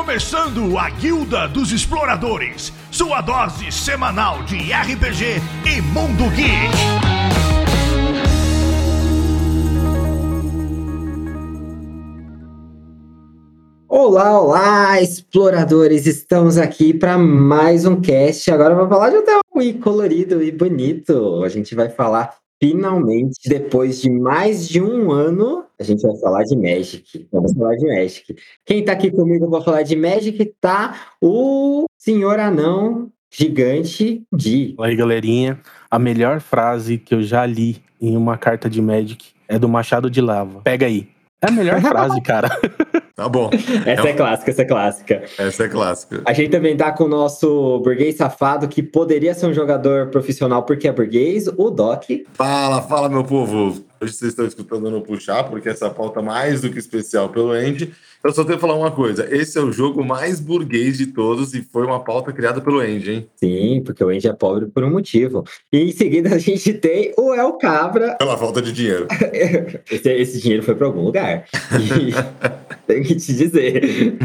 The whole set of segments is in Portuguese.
começando a Guilda dos Exploradores, sua dose semanal de RPG e Mundo Geek. Olá, olá, exploradores! Estamos aqui para mais um cast. Agora vamos falar de um tema colorido e bonito. A gente vai falar finalmente, depois de mais de um ano, a gente vai falar de Magic. Vamos falar de Magic. Quem tá aqui comigo para falar de Magic tá o senhor anão gigante de. Fala aí, galerinha. A melhor frase que eu já li em uma carta de Magic é do Machado de Lava. Pega aí. É a melhor frase, cara. Tá bom. Essa é clássica, essa é clássica. Essa é clássica. A gente também tá com o nosso burguês safado, que poderia ser um jogador profissional porque é burguês, o Doc. Fala, fala, meu povo. Hoje vocês estão escutando no puxar, porque essa pauta é mais do que especial pelo Andy. Eu só tenho que falar uma coisa: esse é o jogo mais burguês de todos e foi uma pauta criada pelo Andy, hein? Sim, porque o Andy é pobre por um motivo. E em seguida a gente tem o El Cabra. Pela falta de dinheiro. esse, esse dinheiro foi para algum lugar. Tem que te dizer.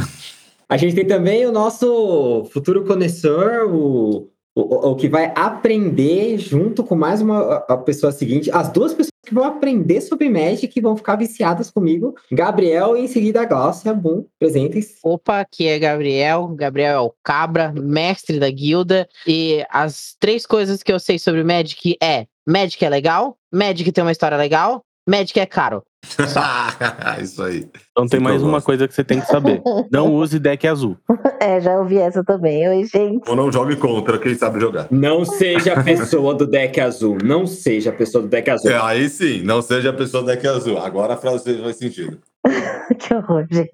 A gente tem também o nosso futuro conhecedor, o, o, o que vai aprender junto com mais uma a pessoa seguinte, as duas pessoas que vão aprender sobre Magic e vão ficar viciadas comigo. Gabriel e em seguida a Glaucia. Bom, presentes. Opa, aqui é Gabriel. Gabriel é o Cabra, mestre da guilda. E as três coisas que eu sei sobre Magic é: Magic é legal, Magic tem uma história legal, Magic é caro. Isso aí. Então tem Sim, mais uma coisa que você tem que saber. Não use deck azul. É, já ouvi essa também. Oi, gente. Ou não jogue contra quem sabe jogar. Não seja a pessoa do deck azul. Não seja a pessoa do deck azul. É, aí sim, não seja a pessoa do deck azul. Agora a frase faz sentido. que horror, gente.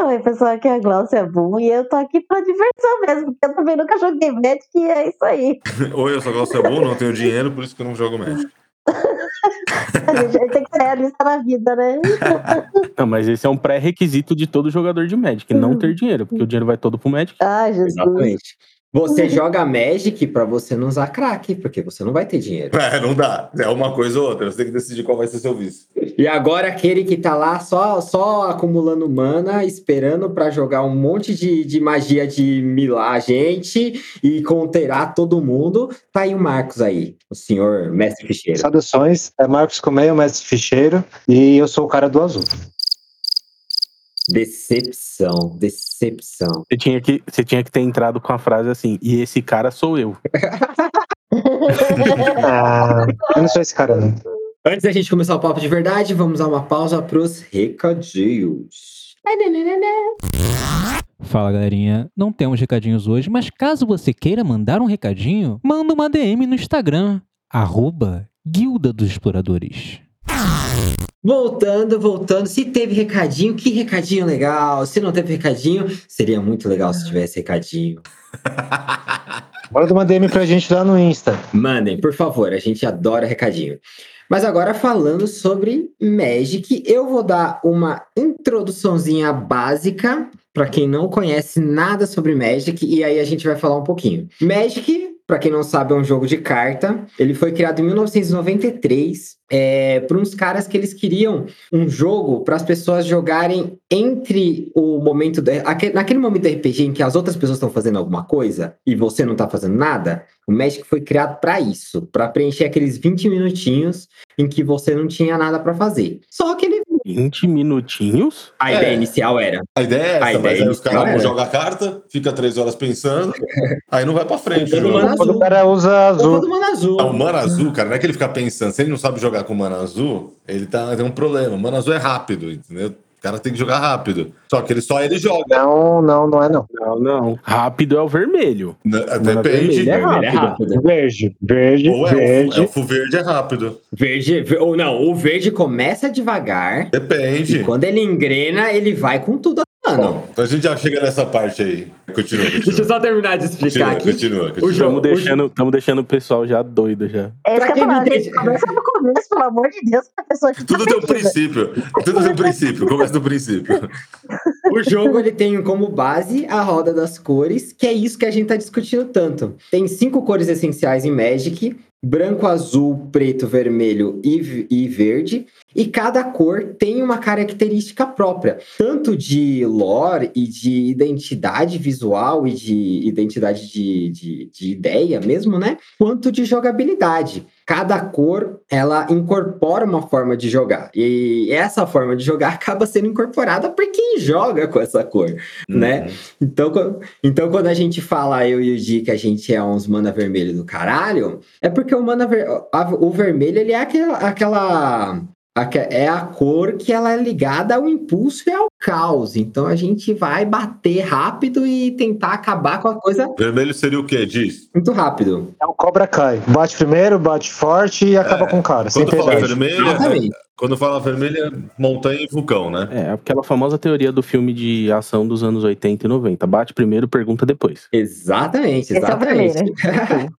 Oi, pessoal, aqui é a Glaucia Boom e eu tô aqui pra diversão mesmo, porque eu também nunca joguei Magic e é isso aí. Oi, eu sou Glaucio Bom, não tenho dinheiro, por isso que eu não jogo Magic. A gente tem que ser realista na vida, né? Não, mas esse é um pré-requisito de todo jogador de Magic, não ter dinheiro, porque o dinheiro vai todo pro Magic. Ai, Jesus. Exatamente. Você joga Magic pra você não usar crack, porque você não vai ter dinheiro. É, não dá. É uma coisa ou outra. Você tem que decidir qual vai ser seu vício. E agora aquele que tá lá só, só acumulando mana, esperando pra jogar um monte de, de magia de milar a gente e conterar todo mundo, tá aí o Marcos aí, o senhor mestre ficheiro. Saudações, é Marcos Comeio, mestre ficheiro, e eu sou o cara do azul. Decepção, decepção. Você tinha, que, você tinha que ter entrado com a frase assim, e esse cara sou eu. Ah, eu não sou esse cara, não. Antes da gente começar o papo de verdade, vamos dar uma pausa pros recadinhos. Fala galerinha, não temos recadinhos hoje, mas caso você queira mandar um recadinho, manda uma DM no Instagram, arroba Guilda dos Exploradores. Voltando, voltando. Se teve recadinho, que recadinho legal. Se não teve recadinho, seria muito legal se tivesse recadinho. Bora dar uma DM pra gente lá no Insta. Mandem, por favor, a gente adora recadinho. Mas agora falando sobre Magic, eu vou dar uma introduçãozinha básica para quem não conhece nada sobre Magic e aí a gente vai falar um pouquinho. Magic, para quem não sabe, é um jogo de carta. Ele foi criado em 1993 é, por uns caras que eles queriam um jogo para as pessoas jogarem entre o momento da- aque- naquele momento do RPG em que as outras pessoas estão fazendo alguma coisa e você não tá fazendo nada. O Magic foi criado para isso, para preencher aqueles 20 minutinhos em que você não tinha nada para fazer. Só que ele 20 minutinhos? a É. ideia inicial era A ideia é A essa, mas ideia aí os caras não jogam a carta, fica três horas pensando, aí não vai pra frente. O jogo. mundo Quando azul. o cara usa azul. do Mana Azul. Ah, O mana azul, cara, não é que ele fica pensando. Se ele não sabe jogar com mana azul, ele tá, tem um problema. O mana azul é rápido, entendeu? O cara tem que jogar rápido. Só que ele só ele joga. Não, não, não é não. Não, não. Rápido é o vermelho. Né? Mana Depende. vermelha é Vermelho é rápido. rápido. Verde, verde, Ou é verde. elfo, elfo verde é rápido. Verde, ver- ou não, o verde começa devagar Depende. e quando ele engrena, ele vai com tudo mano. Bom, então a gente já chega nessa parte aí. Continua, Deixa eu continua. só terminar de explicar Continua, aqui. continua, continua. Estamos deixando, tamo deixando o pessoal já doido já. É isso Pra que eu falar, não gente. Começa do começo, pelo amor de Deus, que a pessoa que Tudo tem um princípio. Tudo tem um princípio. Começa do princípio. O jogo ele tem como base a roda das cores, que é isso que a gente tá discutindo tanto. Tem cinco cores essenciais em Magic, branco, azul, preto, vermelho e, e verde. E cada cor tem uma característica própria, tanto de lore e de identidade visual e de identidade de, de, de ideia mesmo, né? Quanto de jogabilidade. Cada cor, ela incorpora uma forma de jogar. E essa forma de jogar acaba sendo incorporada por quem joga com essa cor, né? Então, então, quando a gente fala, eu e o Di, que a gente é uns mana vermelho do caralho, é porque o mana ver- o vermelho, ele é aquela, aquela aque- é a cor que ela é ligada ao impulso e ao caos. Então a gente vai bater rápido e tentar acabar com a coisa Vermelho seria o quê? Diz. muito rápido. É o Cobra Kai. Bate primeiro, bate forte e acaba com o cara, sem Quando fala vermelho, é, quando fala vermelho é montanha e vulcão, né? É, aquela famosa teoria do filme de ação dos anos 80 e 90. Bate primeiro, pergunta depois. Exatamente, é o exatamente.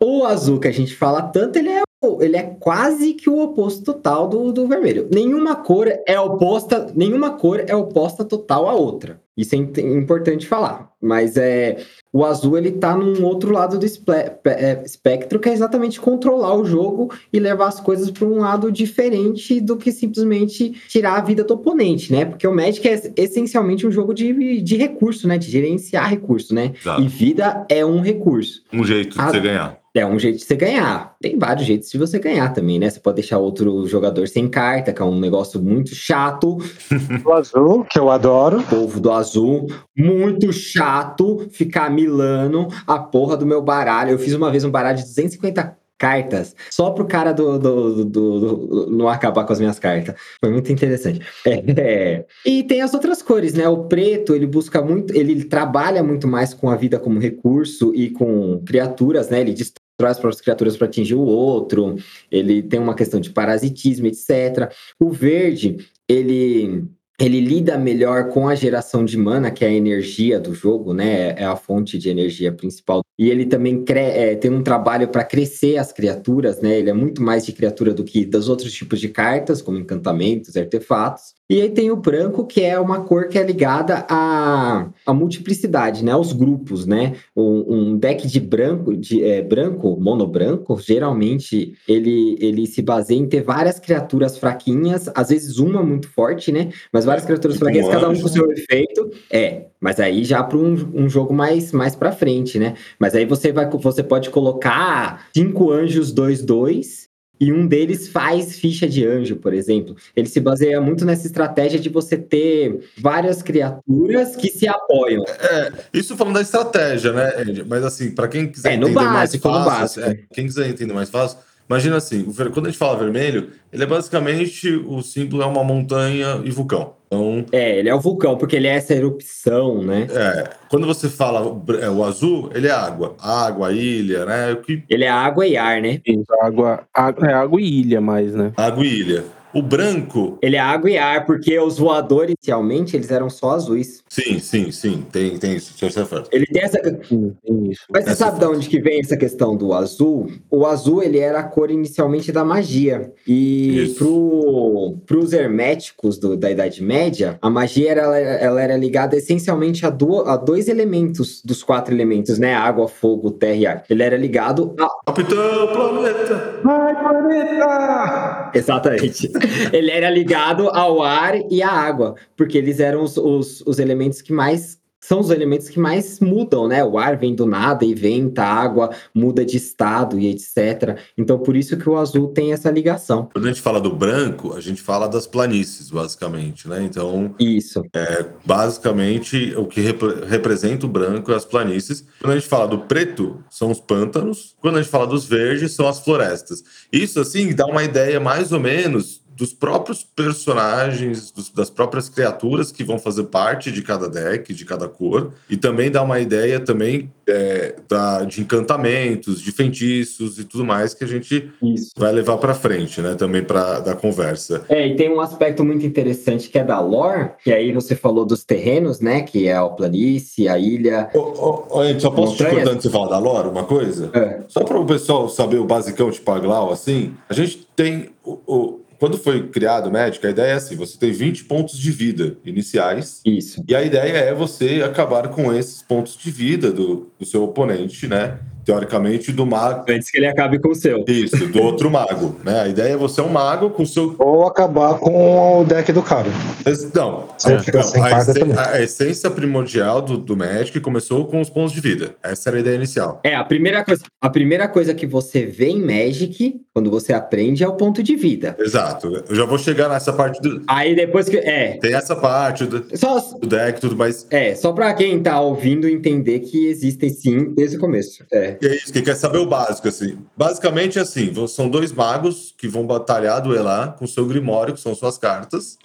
o azul que a gente fala tanto, ele é, ele é quase que o oposto total do, do vermelho. Nenhuma cor é oposta, nenhuma cor é oposta total à outra. Isso é importante falar. Mas é o azul ele tá num outro lado do é, espectro que é exatamente controlar o jogo e levar as coisas para um lado diferente do que simplesmente tirar a vida do oponente, né? Porque o Magic é essencialmente um jogo de, de recurso, né? De gerenciar recurso, né? Exato. E vida é um recurso. Um jeito de Ah, você ganhar. É um jeito de você ganhar. Tem vários jeitos de você ganhar também, né? Você pode deixar outro jogador sem carta, que é um negócio muito chato. O azul, que eu adoro. Povo do azul, muito chato ficar milando a porra do meu baralho. Eu fiz uma vez um baralho de 250 cartas só pro cara do, do, do- do- do- não acabar com as minhas cartas. Foi muito interessante. É. E tem as outras cores, né? O preto, ele busca muito, ele trabalha muito mais com a vida como recurso e com criaturas, né? Ele destrói as próprias criaturas para atingir o outro. Ele tem uma questão de parasitismo, etc. O verde, ele ele lida melhor com a geração de mana, que é a energia do jogo, né? É a fonte de energia principal. E ele também é, tem um trabalho para crescer as criaturas, né? Ele é muito mais de criatura do que dos outros tipos de cartas, como encantamentos, artefatos. E aí tem o branco, que é uma cor que é ligada à, à multiplicidade, né? Aos grupos, né? Um, um deck de branco, de é, branco, mono branco, geralmente ele, ele se baseia em ter várias criaturas fraquinhas, às vezes uma muito forte, né? Mas várias criaturas Tipo um fraquinhas, cada um com o seu efeito. É, mas aí já para um, um jogo mais, mais para frente, né? Mas aí você vai você pode colocar cinco anjos 2-2 e um deles faz ficha de anjo, por exemplo. Ele se baseia muito nessa estratégia de você ter várias criaturas que se apoiam. Isso falando da estratégia, né, Andy? Mas assim, para quem quiser É, entender básico, mais fácil, é, quem quiser entender mais fácil, imagina assim, quando a gente fala vermelho, ele é basicamente o símbolo é uma montanha e vulcão. Então, É, ele é o vulcão, porque ele é essa erupção, né? é, quando você fala o é, o azul, ele é água, água, ilha, né? O que Ele é água e ar, né? Isso, água, água, é água e ilha mais, né? água e ilha. O branco, Ele é água e ar, porque os voadores, inicialmente, eles eram só azuis. sim, sim, sim, tem, tem isso, isso é certo. Ele tem essa, Sim, tem isso. Mas você Essa sabe de onde que vem essa questão do azul? O azul, ele era a cor inicialmente da magia. E pro, pros herméticos do- da Idade Média, a magia era, ela era ligada essencialmente a, do- a dois elementos dos quatro elementos, né? Água, fogo, terra e ar. Ele era ligado a... Capitão Planeta! Exatamente. ele era ligado ao ar e à água, porque eles eram os, os, os elementos que mais são os elementos que mais mudam, né? O ar vem do nada e venta, a água muda de estado e etc. Então, por isso que o azul tem essa ligação. Quando a gente fala do branco, a gente fala das planícies, basicamente, né? Então, Isso. basicamente, o que repre- representa o branco é as planícies. Quando a gente fala do preto, são os pântanos. Quando a gente fala dos verdes, são as florestas. Isso, assim, dá uma ideia mais ou menos dos próprios personagens, dos- das próprias criaturas que vão fazer parte de cada deck, de cada cor. E também dá uma ideia também é, da- de encantamentos, de feitiços e tudo mais que a gente Isso. vai levar para frente, né? Também para da conversa. É, e tem um aspecto muito interessante que é da lore, que aí você falou dos terrenos, né? Que é a planície, a ilha. Ô, ô, ô, Ed, só posso te Montanhas? cortar antes de você falar da lore, uma coisa? É. Só para o pessoal saber o basicão de Paglau, assim, a gente tem. O, o- quando foi criado o Magic, a ideia é assim: você tem 20 pontos de vida iniciais. Isso. E a ideia é você acabar com esses pontos de vida do, do seu oponente, né? teoricamente, do mago. Antes que ele acabe com o seu. Isso, do outro mago, né? A ideia é você é um mago com o seu. Ou acabar com o deck do cara. Não, fica sem a, também. a essência primordial do, do Magic começou com os pontos de vida. Essa era a ideia inicial. É, a primeira coisa, a primeira coisa que você vê em Magic, quando você aprende, é o ponto de vida. Exato. Eu já vou chegar nessa parte do. Aí depois que. É. Tem essa parte do, Só, do deck e tudo mais. é, só pra quem tá ouvindo entender que existem sim desde o começo. É. E é isso, que quer saber o básico, assim. Basicamente, assim, são dois magos que vão batalhar, duelar com seu Grimório, que são suas cartas.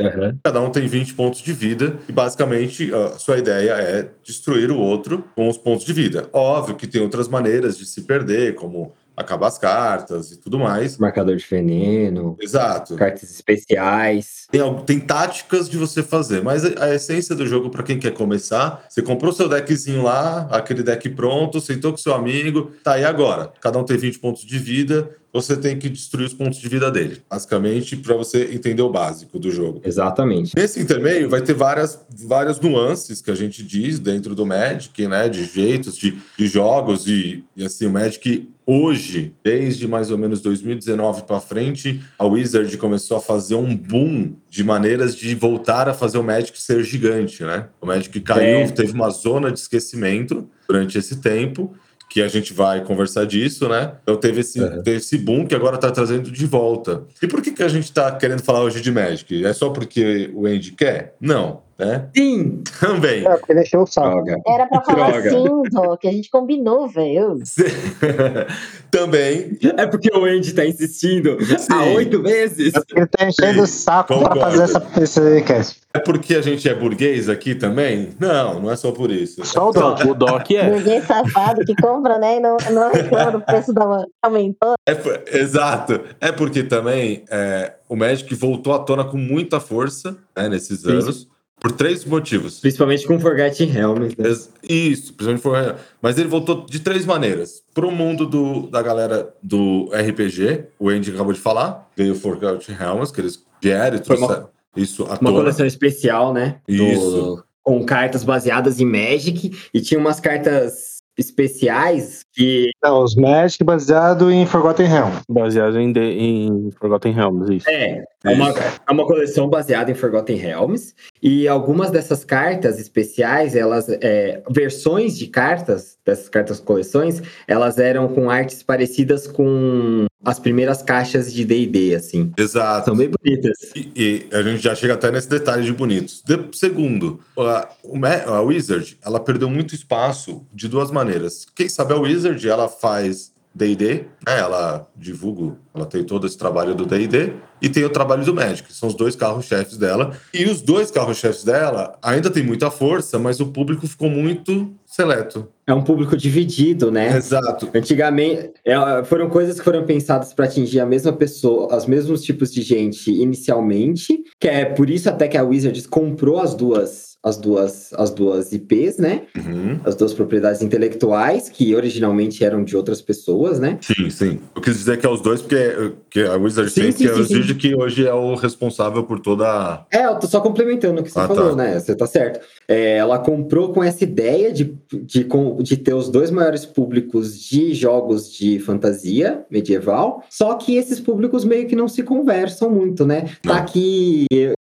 Cada um tem 20 pontos de vida. E basicamente, a sua ideia é destruir o outro com os pontos de vida. Óbvio que tem outras maneiras de se perder, como acabar as cartas e tudo mais. Marcador de veneno, Exato. cartas especiais. Tem, tem táticas de você fazer, mas a, a essência do jogo, pra quem quer começar, você comprou seu deckzinho lá, aquele deck pronto, sentou com seu amigo, tá aí agora. Cada um tem 20 pontos de vida, você tem que destruir os pontos de vida dele. Basicamente, pra você entender o básico do jogo. Exatamente. Nesse intermeio vai ter várias, várias nuances que a gente diz dentro do Magic, né? De jeitos, de, de jogos e, e assim, o Magic hoje, desde mais ou menos 2019 para frente, a Wizard começou a fazer um boom de maneiras de voltar a fazer o Magic ser gigante, né? O Magic caiu, É. teve uma zona de esquecimento durante esse tempo. Que a gente vai conversar disso, né? Então teve esse, teve esse boom que agora tá trazendo de volta. E por que, que a gente tá querendo falar hoje de Magic? É só porque o Andy quer? Não, né? Sim! Também. É, porque ele encheu o saco. Droga. Era pra falar Droga. assim, Dó, que a gente combinou, velho. Também. É porque o Andy tá insistindo Sim. há oito vezes. É ele tá enchendo o saco pra concordo. fazer essa, esse cast. É porque a gente é burguês aqui também? Não, não é só por isso. Só o Doc. O Doc é. Ninguém safado que compra, né? E não, não reclama do preço da aumentou. É exato. É porque também é, o Magic voltou à tona com muita força né, nesses Sim. anos. Por três motivos. Principalmente com Forgotten Realms. Né? Isso, principalmente foi. Mas ele voltou de três maneiras. Pro mundo do, da galera do RPG, o Andy acabou de falar, veio Forgotten Realms, que eles vieram e trouxeram isso à Uma tona. coleção especial, né? Do- Isso. com cartas baseadas em Magic. E tinha umas cartas especiais que. Não, os Magic baseado em Forgotten Realm. Baseado em, The- em Forgotten Realms, isso. É, é uma, é uma coleção baseada em Forgotten Realms. E algumas dessas cartas especiais, elas. é, versões de cartas, dessas cartas coleções, elas eram com artes parecidas com as primeiras caixas de DD, assim. Exato. São bem bonitas. E, e a gente já chega até nesse detalhe de bonitos. De- segundo, a, a Wizard, ela perdeu muito espaço de duas maneiras. Quem sabe a Wizard, ela faz D&D, né? ela divulga, ela tem todo esse trabalho do D&D e tem o trabalho do Magic, que são os dois carros-chefes dela. E os dois carros-chefes dela ainda tem muita força, mas o público ficou muito seleto. É um público dividido, né? Exato. Antigamente, é, foram coisas que foram pensadas para atingir a mesma pessoa, os mesmos tipos de gente inicialmente, que é por isso até que a Wizards comprou as duas, as duas, as duas IPs, né? Uhum. As duas propriedades intelectuais, que originalmente eram de outras pessoas, né? Sim, sim. Eu quis dizer que é os dois, porque que a Wizard Sim, sim, que é sim, o sim. Gigi que hoje é o responsável por toda a É, eu tô só complementando o que você Ah, falou, tá. né? Você tá certo. É, ela comprou com essa ideia de, de, de ter os dois maiores públicos de jogos de fantasia medieval, só que esses públicos meio que não se conversam muito, né? Não. Tá aqui.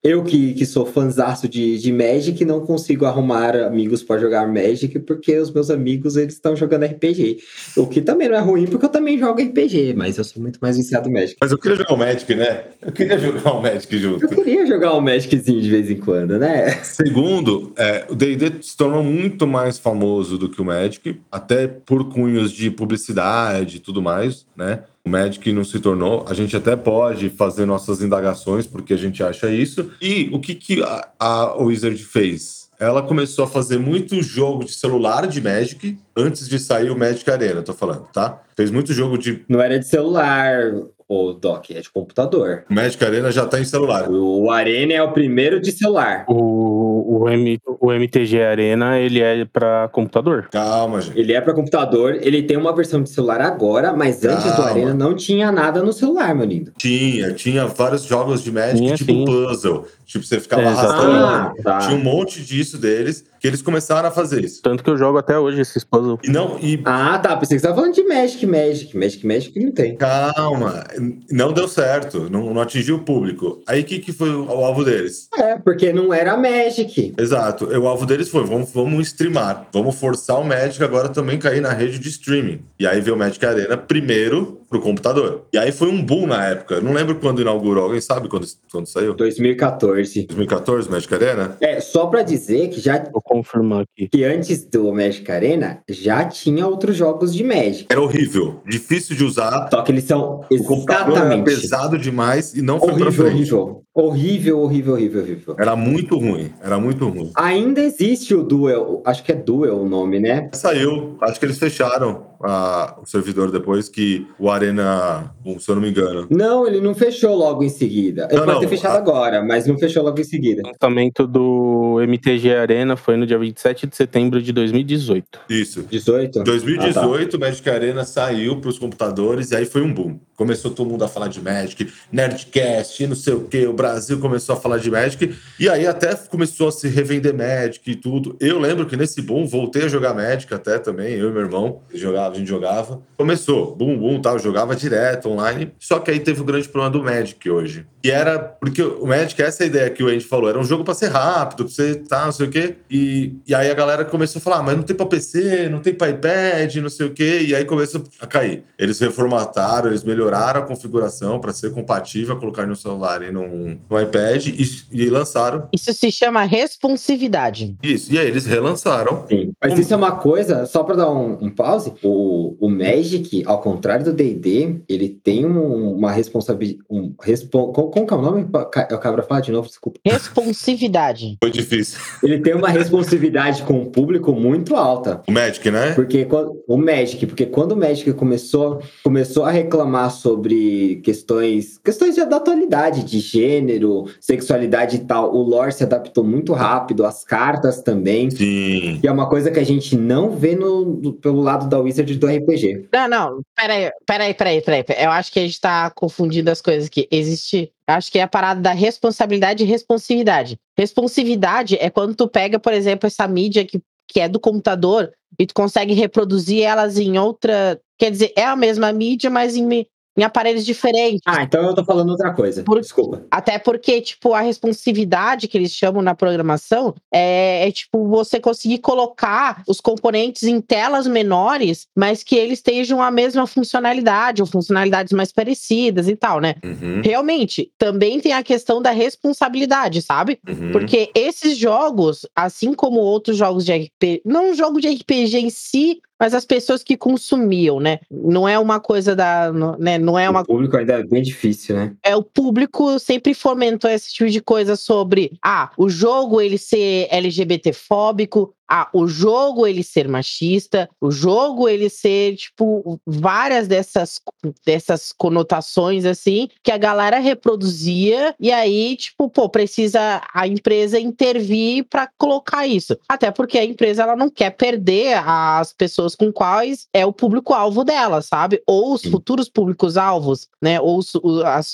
Eu- que, que sou fanzaço de, de Magic, não consigo arrumar amigos para jogar Magic, porque os meus amigos eles estão jogando RPG. O que também não é ruim, porque eu também jogo RPG, mas eu sou muito mais viciado em Magic. Mas eu queria jogar o Magic, né? Eu queria jogar o Magic junto. Eu queria jogar um Magiczinho de vez em quando, né? Segundo, é, o D&D se tornou muito mais famoso do que o Magic, até por cunhos de publicidade e tudo mais, né? O Magic não se tornou. A gente até pode fazer nossas indagações porque a gente acha isso. E o que, que a, a Wizard fez? Ela começou a fazer muito jogo de celular de Magic antes de sair o Magic Arena, tô falando, tá? Fez muito jogo de. Não era de celular, o Doc, é de computador. O Magic Arena já tá em celular. O Arena é o primeiro de celular. O o, M, o MTG Arena, ele é pra computador. Calma, gente. Ele é pra computador, ele tem uma versão de celular agora, mas antes do Calma. Arena não tinha nada no celular, meu lindo. Tinha, tinha vários jogos de Magic, Tinha, tipo sim. puzzle. Tipo, você ficava É, arrastando. Ah, tá. Tinha um monte disso deles que eles começaram a fazer isso. Tanto que eu jogo até hoje esses puzzles. E não, e Ah, tá. Pensei que você tava falando de Magic, Magic. Magic, Magic não tem. calma, não deu certo, não, não atingiu o público. Aí o que, que foi o, o alvo deles? É, porque não era Magic. Exato, o alvo deles foi: vamos, vamos streamar, vamos forçar o Magic agora também cair na rede de streaming. E aí veio o Magic Arena primeiro pro computador. E aí foi um boom na época. Eu Não lembro quando inaugurou, alguém sabe quando, quando saiu? 2014. 2014, Magic Arena? É, só pra dizer que já Vou confirmar aqui. que antes do Magic Arena já tinha outros jogos de Magic. Era horrível, difícil de usar. Só que eles são O exatamente pesado demais e não foi pra horrível, frente. horrível. Horrível, horrível, horrível, horrível. Era muito ruim, era muito ruim. Ainda existe o Duel, acho que é Duel o nome, né? Saiu, acho que eles fecharam a- o servidor depois que o Arena, se eu não me engano. Não, ele não fechou logo em seguida. Ele Não, pode não, ter fechado a- agora, mas não fechou logo em seguida. O lançamento do MTG Arena foi no dia 27 de setembro de 2018. Isso. 18? Em 2018, o Magic Arena saiu para os computadores e aí foi um boom. Começou todo mundo a falar de Magic, Nerdcast, não sei o que. O Brasil começou a falar de Magic e aí até começou a se revender Magic e tudo. Eu lembro que nesse boom voltei a jogar Magic até também, eu e meu irmão, jogava, a gente jogava. Começou, boom, boom, tal, jogava direto online. Só que aí teve o grande problema do Magic hoje. E era porque o Magic, essa é a ideia que o Andy falou, era um jogo para ser rápido, pra você tá, não sei o quê. E, e aí a galera começou a falar, ah, mas não tem para PC, não tem para iPad, não sei o quê. E aí começou a cair. Eles reformataram, eles melhoraram a configuração para ser compatível, colocar no celular e no, no iPad e, e lançaram Isso se chama responsividade. isso. E aí eles relançaram. Sim. Mas Como- isso é uma coisa, só pra dar um, um pause, o, o Magic, ao contrário do D&D, ele tem um- uma responsabilidade... Um, respon, como, que é o nome? Ca- O Cabra fala de novo, desculpa. Responsividade. Foi difícil. Ele tem uma responsividade com o público muito alta. O Magic, né? Porque quando, o Magic, porque quando o Magic começou, começou a reclamar sobre questões, questões de- da atualidade, de gênero, sexualidade e tal, o lore se adaptou muito rápido, as cartas também. Sim. Que é uma coisa que a gente não vê no, pelo lado da Wizard do RPG. Não, não, peraí, peraí, peraí, peraí. Eu acho que a gente tá confundindo as coisas aqui. Existe. Acho que é a parada da responsabilidade e responsividade. Responsividade é quando tu pega, por exemplo, essa mídia que, que é do computador e tu consegue reproduzir elas em outra. Quer dizer, é a mesma mídia, mas em, em aparelhos diferentes. Ah, então eu tô falando outra coisa. Por- Desculpa. Até porque, tipo, a responsividade que eles chamam na programação é, é, tipo, você conseguir colocar os componentes em telas menores, mas que eles tenham a mesma funcionalidade, ou funcionalidades mais parecidas e tal, né? Uhum, Realmente, também tem a questão da responsabilidade, sabe? uhum. Porque esses jogos, assim como outros jogos de RPG, não um jogo de RPG em si, mas as pessoas que consumiam, né? Não é uma coisa da. Né? Não é uma O público ainda é bem difícil, né? é, o público sempre fomentou esse tipo de coisa sobre ah, o jogo ele ser LGBTfóbico, ah, o jogo ele ser machista, o jogo ele ser, tipo, várias dessas, dessas conotações assim, que a galera reproduzia, e aí, tipo, pô, precisa a empresa intervir para colocar isso. Até porque a empresa ela não quer perder as pessoas com quais é o público-alvo dela, sabe? Ou os futuros públicos-alvos, né? Ou os,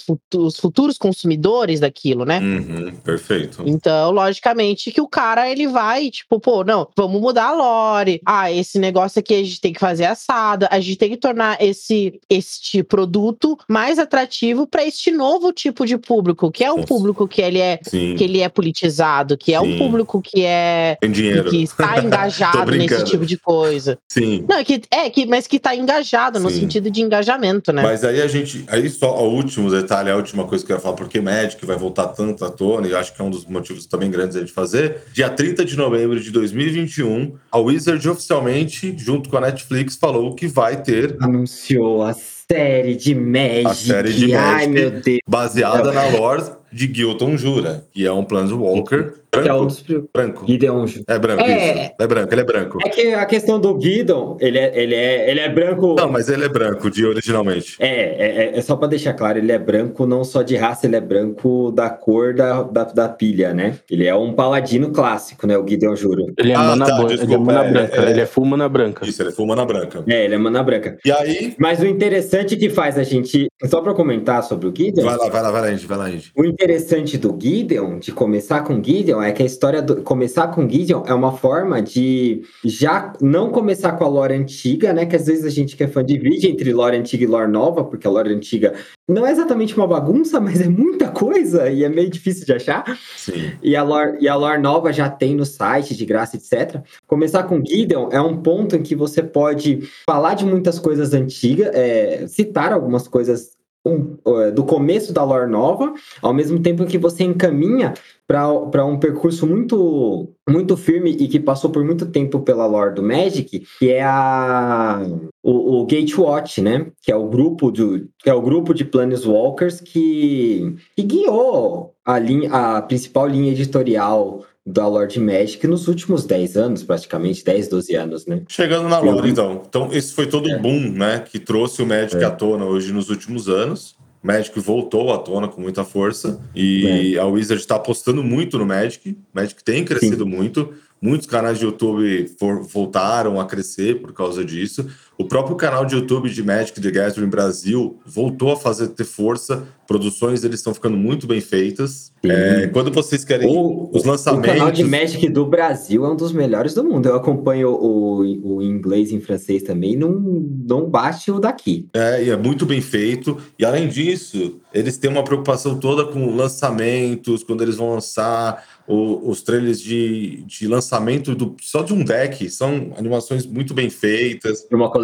futu- os futuros consumidores daquilo, né? Uhum, perfeito. Então, logicamente, que o cara ele vai, tipo, pô, não, vamos mudar a lore. Ah, esse negócio aqui a gente tem que fazer assado. A gente tem que tornar esse este produto mais atrativo para este novo tipo de público, que é um Nossa. público que ele é Sim. que ele é politizado, que é um público que é Tem dinheiro. que está engajado nesse tipo de coisa. Sim. Não, é que é que mas que tá engajado no Sim. sentido de engajamento, né? Mas aí a gente. Aí só o último detalhe, a última coisa que eu ia falar, porque Magic vai voltar tanto à tona, e eu acho que é um dos motivos também grandes aí de fazer. Dia 30 de novembro de 2021, a Wizard oficialmente, junto com a Netflix, falou que vai ter, Anunciou a série de Magic. A série de Ai, Magic. meu Deus. baseada na lore de Gilton Jura, que é um Planeswalker Que é um branco. dos Branco. Gideon. É branco, É. isso. É branco, ele é branco. É que a questão do Guidon, ele é, ele é, ele é branco. Não, mas ele é branco, de originalmente. É, é, é- é só pra deixar claro, ele é branco não só de raça, ele é branco da cor da, da, da pilha, né? Ele é um paladino clássico, né? O Gideon Juro. Ele é Ah, mana, tá, blan- ele é desculpa, mana é, branca. é. Ele é full mana branca. Isso, ele fuma na branca. É, ele é mana branca. E aí, Mas o interessante que faz a gente. Só pra comentar sobre o Gideon. vai lá, vai lá, vai lá, Andy, vai lá, Andy. O interessante do Gideon, de começar com Gideon, é que a história do começar com Gideon é uma forma de já não começar com a lore antiga, né? Que às vezes a gente que é fã divide entre lore antiga e lore nova, porque a lore antiga não é exatamente uma bagunça, mas é muita coisa e é meio difícil de achar. Sim. E a lore, e a lore nova já tem no site, de graça, etc. Começar com Gideon é um ponto em que você pode falar de muitas coisas antigas, é, citar algumas coisas um, é, do começo da lore nova, ao mesmo tempo que você encaminha para um percurso muito muito firme e que passou por muito tempo pela lore do Magic, que é a o, o Gatewatch, né? Que é o grupo do que é o grupo de Planeswalkers que, que guiou a linha a principal linha editorial da Lord Magic nos últimos 10 anos, praticamente 10, 12 anos, né? Chegando na lore, então. Então, esse foi todo É. um boom, né? Que trouxe o Magic É. à tona hoje nos últimos anos. O Magic voltou à tona com muita força. E a Wizard está apostando muito no Magic. O Magic tem crescido muito. Muitos canais de YouTube for- voltaram a crescer por causa disso. O próprio canal de YouTube de Magic the Gathering Brasil voltou a fazer ter força. Produções eles estão ficando muito bem feitas. É, quando vocês querem O, os o lançamentos. canal de Magic do Brasil é um dos melhores do mundo. Eu acompanho o, o inglês e em francês também, não, não bate o daqui. É, e é muito bem feito. E além disso, eles têm uma preocupação toda com lançamentos, quando eles vão lançar o- os trailers de, de lançamento do, só de um deck. São animações muito bem feitas. Uma coleção.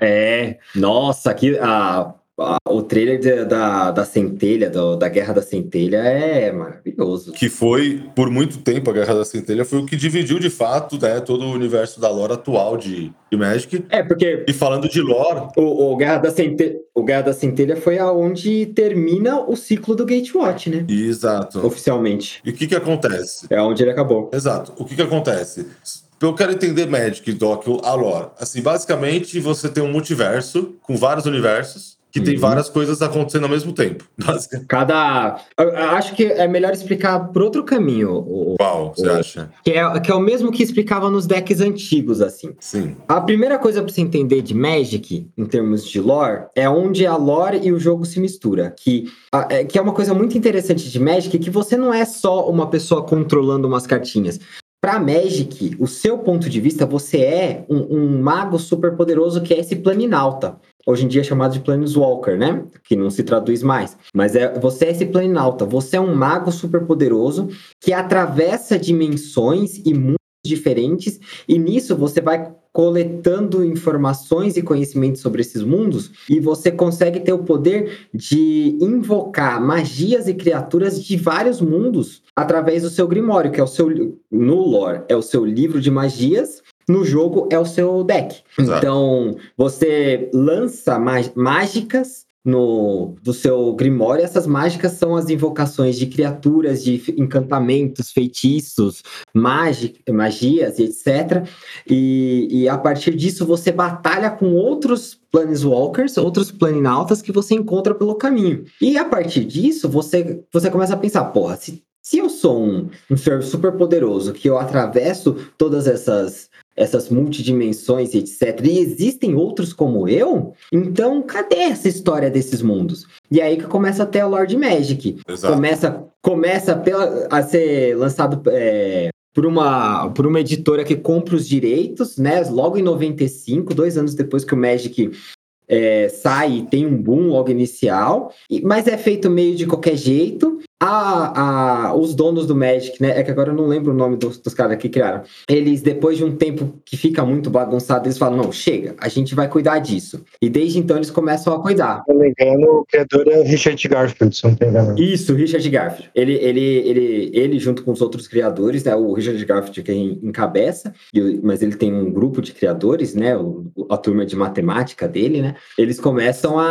É. Nossa, aqui a, a- o trailer de- da, da centelha, do- da Guerra da Centelha, é maravilhoso. Que foi, por muito tempo, a Guerra da Centelha foi o que dividiu de fato né, todo o universo da lore atual de, de Magic. É, porque E falando de lore, o, o Guerra da Centelha, o Guerra da Centelha foi aonde termina o ciclo do Gatewatch, né? exato. Oficialmente. E o que, que acontece? É onde ele acabou. Exato. O que que acontece? Eu quero entender Magic, Doc, a lore. Assim, basicamente, você tem um multiverso com vários universos que tem Uhum. várias coisas acontecendo ao mesmo tempo. Cada. eu- acho que é melhor explicar por outro caminho. o- Qual você o- acha? que, é, que é o mesmo que explicava nos decks antigos, assim. Sim. A primeira coisa pra você entender de Magic, em termos de lore, é onde a lore e o jogo se mistura. Que, é, que é uma coisa muito interessante de Magic, que você não é só uma pessoa controlando umas cartinhas. Pra Magic, o seu ponto de vista, você é um, um mago super poderoso que é esse planinauta. Hoje em dia é chamado de Planeswalker, né? Que não se traduz mais. Mas é, você é esse planinauta. Você é um mago super poderoso que atravessa dimensões e mundos diferentes. E nisso você vai coletando informações e conhecimentos sobre esses mundos e você consegue ter o poder de invocar magias e criaturas de vários mundos através do seu grimório, que é o seu no lore, é o seu livro de magias. No jogo é o seu deck. Exato. Então, você lança má- mágicas no do seu grimório. Essas mágicas são as invocações de criaturas, de encantamentos, feitiços, magi- magias e etc. E, e a partir disso você batalha com outros planeswalkers, outros planinautas que você encontra pelo caminho. E a partir disso você, você começa a pensar, porra, se, se eu sou um, um ser super poderoso, que eu atravesso todas essas essas multidimensões e etc. E existem outros como eu? Então, cadê essa história desses mundos? E aí que começa até a Lord Magic. Exato. Começa, começa pela, a ser lançado é, por, uma, por uma editora que compra os direitos, né? Logo em 95, dois anos depois que o Magic é, sai tem um boom logo inicial, mas é feito meio de qualquer jeito. A, a, os donos do Magic, né? É que agora eu não lembro o nome dos, dos caras que criaram. Eles, depois de um tempo que fica muito bagunçado, eles falam: não, chega, a gente vai cuidar disso. E desde então eles começam a cuidar. Se não me engano, o criador é Richard Garfield, se não me engano. Isso, Richard Garfield. Ele, ele, ele, ele junto com os outros criadores, né? O Richard Garfield que encabeça, o- mas ele tem um grupo de criadores, né? o- a turma de matemática dele, né? Eles começam a,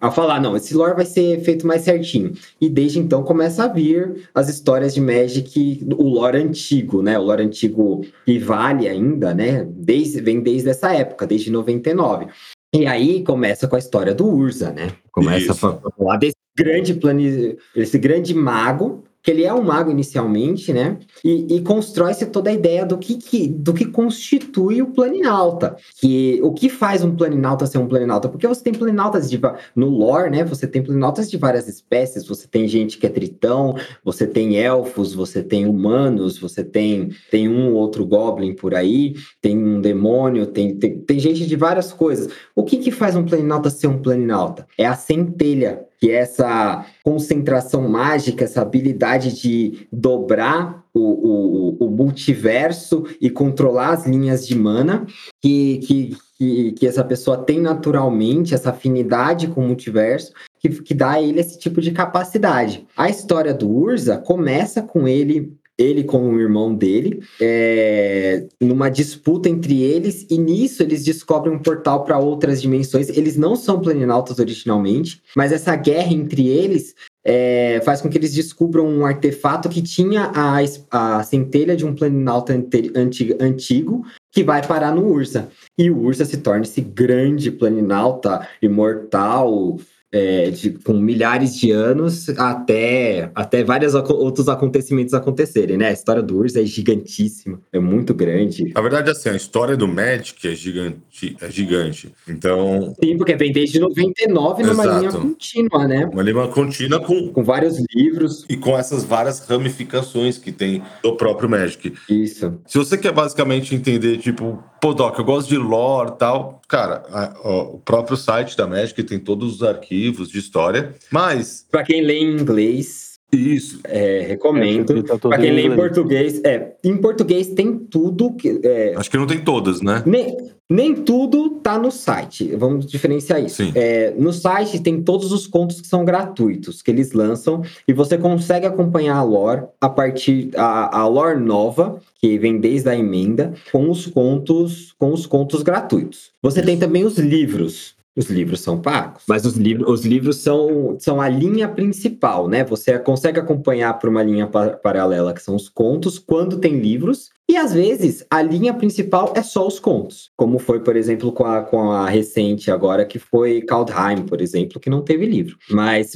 a, a falar, não, esse lore vai ser feito mais certinho. E desde desde então começa a vir as histórias de Magic, o lore antigo, né? O lore antigo que vale ainda, né? Desde, vem desde essa época, desde 99. E aí começa com a história do Urza, né? Começa Isso. a falar desse grande plane... esse grande mago, que ele é um mago inicialmente, né? E, e constrói-se toda a ideia do que, que- do que constitui o planinauta. Que o que faz um planinauta ser um planinauta? Porque você tem planinautas de no lore, né? Você tem planinautas de várias espécies. Você tem gente que é tritão, você tem elfos, você tem humanos, você tem tem um ou outro goblin por aí, tem um demônio, tem, tem, tem gente de várias coisas. O que, que faz um planinauta ser um planinauta? É a centelha, que é essa concentração mágica, essa habilidade de dobrar o, o, o multiverso e controlar as linhas de mana que, que, que, que essa pessoa tem naturalmente, essa afinidade com o multiverso, que, que dá a ele esse tipo de capacidade. A história do Urza começa com ele ele com o irmão dele, é, numa disputa entre eles, e nisso eles descobrem um portal para outras dimensões. Eles não são planinautas originalmente, mas essa guerra entre eles é, faz com que eles descubram um artefato que tinha a, a centelha de um planinauta ante- anti- antigo que vai parar no Ursa. E o Ursa se torna esse grande planinauta imortal. É, de- com milhares de anos até, até vários outros acontecimentos acontecerem, né? A história do Ursa é gigantíssima, é muito grande. Na verdade, assim, a história do Magic é gigante. É gigante. Então, Sim, porque vem desde 99 numa Exato. linha contínua, né? uma linha contínua com, Com vários livros. e com essas várias ramificações que tem do próprio Magic. Isso. Se você quer basicamente entender, tipo, pô, Doc, eu gosto de lore e tal, cara, a- ó, o próprio site da Magic tem todos os arquivos de história, mas Pra quem lê em inglês, isso, é, recomendo. É, tá tudo Pra quem em lê em português, é, em português tem tudo que. é, acho que não tem todas, né? nem, nem tudo tá no site. Vamos diferenciar isso. Sim. É, no site tem todos os contos que são gratuitos, que eles lançam, e você consegue acompanhar a lore a partir a, a lore nova, que vem desde a emenda, com os contos, com os contos gratuitos. Você tem também os livros. Os livros são pagos, mas os, livros os livros são, são a linha principal, né? Você consegue acompanhar por uma linha pa- paralela, que são os contos, quando tem livros, e às vezes a linha principal é só os contos, como foi, por exemplo, com a, com a recente agora, que foi Kaldheim, por exemplo, que não teve livro. Mas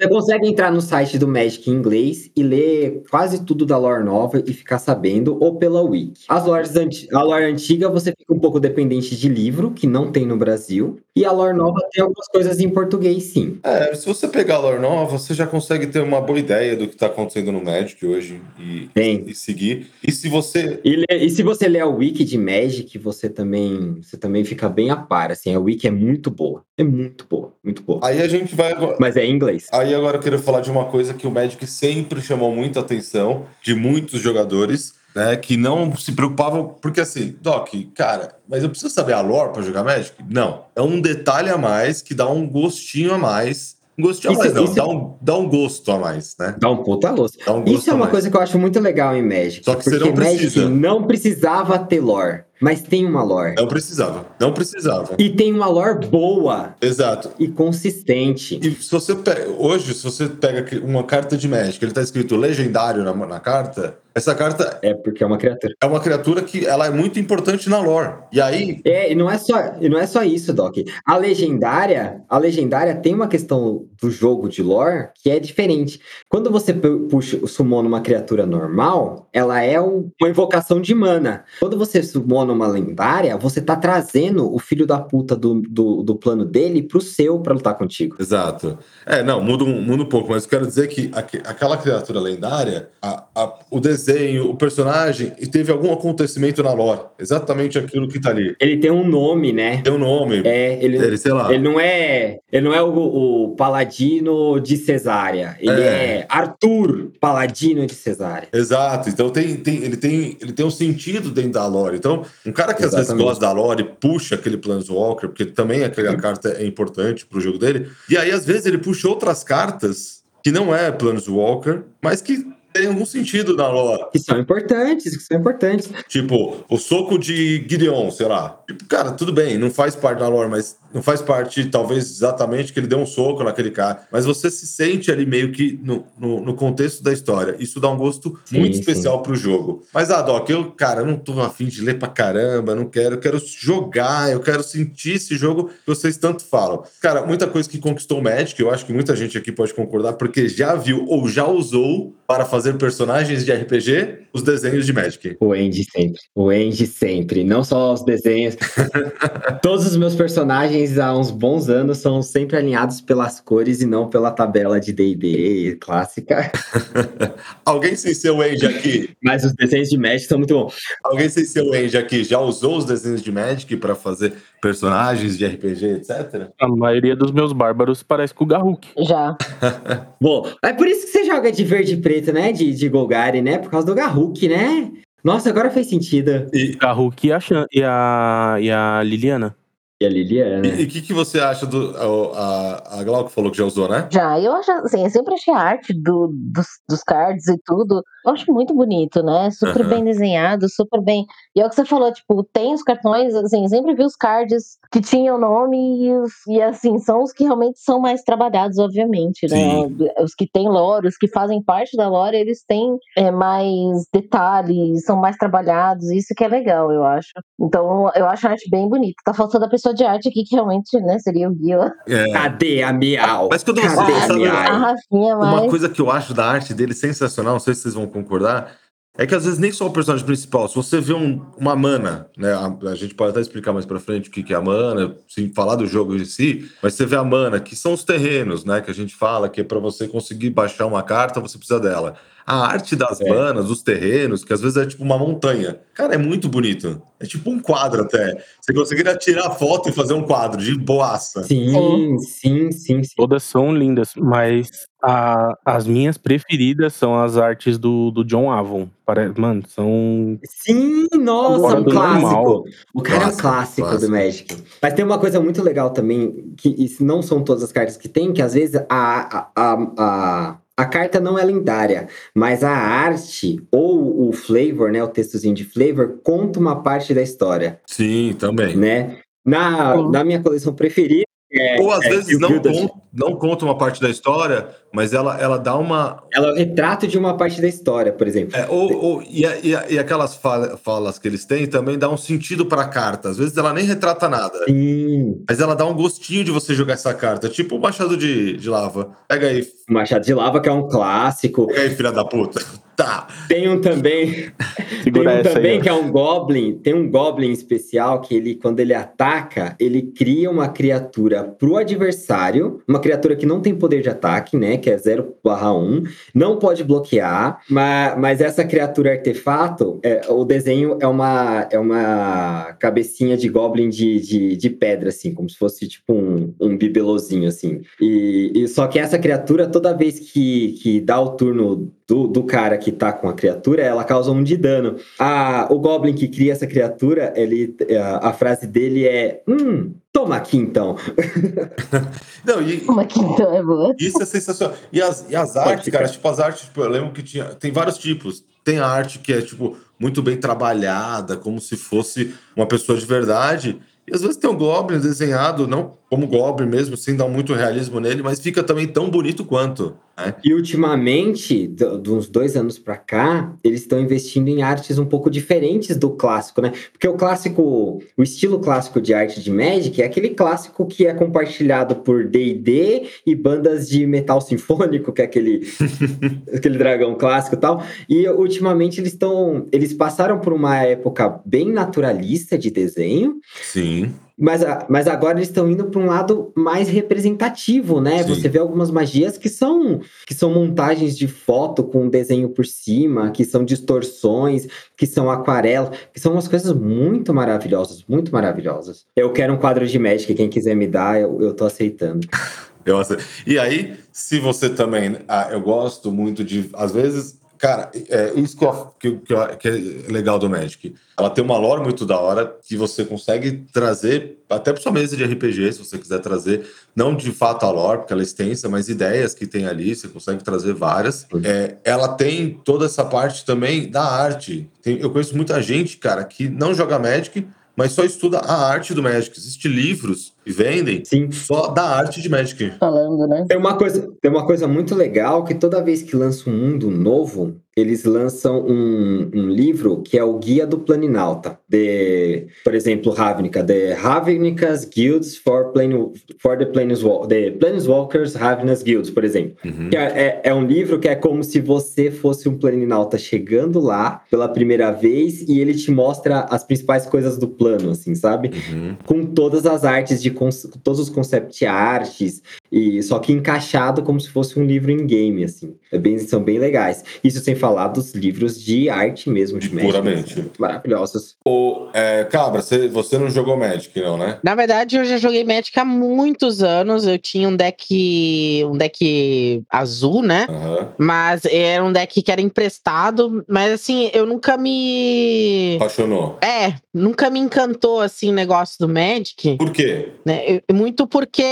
você consegue entrar no site do Magic em inglês e ler quase tudo da lore nova e ficar sabendo, ou pela wiki. As lores a lore antiga você fica um pouco dependente de livro, que não tem no Brasil, e a lore nova tem algumas coisas em português, sim. É, se você pegar a lore nova, você já consegue ter uma boa ideia do que tá acontecendo no Magic hoje e, e seguir. E se você. E, le- e se você ler a wiki de Magic, você também, você também fica bem a par, assim, a wiki é muito boa. É muito boa, muito boa. Aí a gente vai agora. Mas é em inglês. Aí agora eu quero falar de uma coisa que o Magic sempre chamou muita atenção de muitos jogadores, né? Que não se preocupavam, porque assim, Doc, cara, mas eu preciso saber a lore pra jogar Magic? Não. É um detalhe a mais que dá um gostinho a mais. Um gostinho a Isso- mais, não, dá um, dá um gosto a mais, né? Dá um puta louça. Dá um gosto Isso é a uma coisa que eu acho muito legal em Magic. Só que você não precisa. Magic não precisava ter lore, mas tem uma lore. Não precisava, não precisava. E tem uma lore boa Exato. e consistente. E se você pega, hoje, se você pega uma carta de Magic, ele tá escrito legendário na, na carta, essa carta É porque é uma criatura. é uma criatura que ela é muito importante na lore. E aí, É, e não é só, e não é só isso, Doc. A legendária, a legendária tem uma questão do jogo de lore que é diferente. Quando você pu- puxa, summona uma criatura normal, ela é um- uma invocação de mana. Quando você summona uma lendária, você tá trazendo o filho da puta do, do, do plano dele pro seu pra lutar contigo. Exato. É, não, muda um, muda um pouco, mas eu quero dizer que aque- aquela criatura lendária, a- a- o desenho, o personagem, e teve algum acontecimento na lore. Exatamente aquilo que tá ali. Ele tem um nome, né? Tem um nome. É, ele, Ele, sei lá. ele não é, ele não é o, o paladino de Cesária. Ele É. é Arthur, paladino de Cesária. Exato, então tem, tem, ele, tem, ele tem um sentido dentro da lore. Então, um cara que às vezes Exatamente. gosta da lore puxa aquele Planeswalker, porque também aquela carta é importante pro jogo dele. E aí, às vezes, ele puxa outras cartas que não é Planeswalker, mas que tem algum sentido na lore. Que são importantes, que são importantes. Tipo, o soco de Gideon, sei lá. Tipo, cara, tudo bem, não faz parte da lore, mas não faz parte, talvez, exatamente que ele deu um soco naquele cara. Mas você se sente ali meio que no, no, no contexto da história. Isso dá um gosto Sim, muito sim. especial pro jogo. Mas, ah, Doc, eu, cara, eu não tô afim de ler pra caramba, não quero, eu quero jogar, eu quero sentir esse jogo que vocês tanto falam. Cara, muita coisa que conquistou o Magic, eu acho que muita gente aqui pode concordar, porque já viu ou já usou para fazer personagens de RPG os desenhos de Magic. O Andy sempre. O Andy sempre. Não só os desenhos. Todos os meus personagens há uns bons anos são sempre alinhados pelas cores e não pela tabela de D&D clássica. Alguém sem ser o Andy aqui, Mas os desenhos de Magic são muito bons. alguém sem ser o Andy aqui já usou os desenhos de Magic para fazer personagens de RPG, etc? A maioria dos meus bárbaros parece com o Garruk. Já. Bom, é por isso que você joga de verde e preto, né? De, de Golgari, né? Por causa do Garruk, né? Nossa, agora fez sentido. E Garruk e a, Chan, e a, e a Liliana. E a Liliana. o que, que você acha do. A, a, Glauco falou que já usou, né? Já, eu acho assim, eu sempre achei a arte do, dos, dos cards e tudo, eu acho muito bonito, né? Super Aham. bem desenhado, super bem. E é o que você falou, tipo, tem os cartões, assim, sempre vi os cards que tinham nome e, e assim, são os que realmente são mais trabalhados, obviamente, né? Os que têm lore, os que fazem parte da lore, eles têm é, mais detalhes, são mais trabalhados, isso que é legal, eu acho. Então, eu acho a arte bem bonita. Tá faltando a pessoa de arte aqui, que realmente, né, seria o Guia. É. Cadê a Miau? Mas quando você Cadê a sabe- A? Rafinha, Uma mas. coisa que eu acho da arte dele sensacional, não sei se vocês vão concordar, é que às vezes nem só o personagem principal, se você vê um- uma mana, né? A, a gente pode até explicar mais pra frente o que, que é a mana, sem falar do jogo em si, mas você vê a mana, que são os terrenos, né? Que a gente fala que é pra você conseguir baixar uma carta, você precisa dela. A arte das É. manas, dos terrenos, que às vezes é tipo uma montanha. Cara, é muito bonito. É tipo um quadro até. Você conseguiria tirar foto e fazer um quadro de boaça. Sim, sim, sim, sim. Todas são lindas, mas a- as minhas preferidas são as artes do, do John Avon. Pare- Mano, são. Sim, nossa, um clássico. normal. O cara é um Clássico, clássico, clássico. do Magic. Mas tem uma coisa muito legal também, que isso não são todas as cartas que tem, que às vezes a, a, a, a, a carta não é lendária, mas a arte ou o flavor, né, o textozinho de flavor, conta uma parte da história, Sim, também. né? Na, na minha coleção preferida, é, Ou às é, vezes o não, Guildas- con- não conta uma parte da história, mas ela, ela dá uma. ela é o retrato de uma parte da história, por exemplo. é, ou, ou- e, a- e a- e aquelas fala- falas que eles têm também dá um sentido pra carta. Às vezes ela nem retrata nada, Sim, mas ela dá um gostinho de você jogar essa carta. Tipo o Machado de, de Lava. Pega aí, o Machado de Lava, que é um clássico. pega aí, filha da puta. Tá. Tem um também Tem Segura um essa também aí. que é um Goblin, tem um Goblin especial que ele, quando ele ataca, ele cria uma criatura pro adversário, uma criatura que não tem poder de ataque, né, que é 0 1, não pode bloquear, mas, mas essa criatura artefato, é, o desenho é uma, é uma cabecinha de Goblin de, de, de pedra, assim, como se fosse tipo um, um bibelozinho, assim. E, e só que essa criatura, toda vez que, que dá o turno do, do cara que tá com a criatura, ela causa um de dano. A, o Goblin que cria essa criatura, ele, a, a frase dele é: Hum, toma aqui então. Não, e, Uma quinta é boa. Isso é sensacional. E as, e as artes, ficar. cara, tipo, as artes, tipo, eu lembro que tinha. Tem vários tipos. Tem a arte que é, tipo, muito bem trabalhada, como se fosse uma pessoa de verdade. E às vezes tem um Goblin desenhado, não como Goblin mesmo, sem dar muito realismo nele, mas fica também tão bonito quanto. Né? E ultimamente, do- de uns dois anos pra cá, eles estão investindo em artes um pouco diferentes do clássico, né? Porque o clássico, o estilo clássico de arte de Magic é aquele clássico que é compartilhado por D&D e bandas de metal sinfônico, que é aquele, aquele dragão clássico e tal. E ultimamente eles estão, eles passaram por uma época bem naturalista de desenho, Sim. Mas, mas agora eles estão indo para um lado mais representativo, né? Sim. Você vê algumas magias que são que são montagens de foto com desenho por cima, que são distorções, que são aquarela, que são umas coisas muito maravilhosas, muito maravilhosas. Eu quero um quadro de Magic, quem quiser me dar, eu, eu tô aceitando. Eu ace- E aí, se você também. ah, eu gosto muito de. Às vezes, Cara, é isso que, eu- que, que que é legal do Magic. Ela tem uma lore muito da hora que você consegue trazer até para sua mesa de RPG, se você quiser trazer, não de fato a lore, porque ela é extensa, mas ideias que tem ali, você consegue trazer várias. É, ela tem toda essa parte também da arte. Tem- eu conheço muita gente, cara, que não joga Magic, mas só estuda a arte do Magic. Existem livros que vendem Sim. só da arte de Magic. Falando, né? Tem uma, coisa, tem uma coisa muito legal que toda vez que lança um mundo novo, eles lançam um, um livro que é o Guia do Planinauta. De, por exemplo, Ravnica. The Ravnica's Guilds for, Plane, for the, Planeswal the Planeswalkers Ravnica's Guilds, por exemplo. Uhum. Que é, é- é um livro que é como se você fosse um planinauta chegando lá pela primeira vez e ele te mostra as principais coisas do plano, assim, sabe? Uhum. Com todas as artes de todos os concept arts e só que encaixado como se fosse um livro em game, assim. É bem, são bem legais. Isso sem falar dos livros de arte mesmo de Magic, Puramente. assim, maravilhosos. Ô, é, Cabra, você, você não jogou Magic, não, né? Na verdade, eu já joguei Magic há muitos anos. Eu tinha um deck. um deck azul, né? Aham. Mas era um deck que era emprestado. Mas assim, eu nunca me. Apaixonou. É, nunca me encantou assim o negócio do Magic, Por quê? né? Muito porque.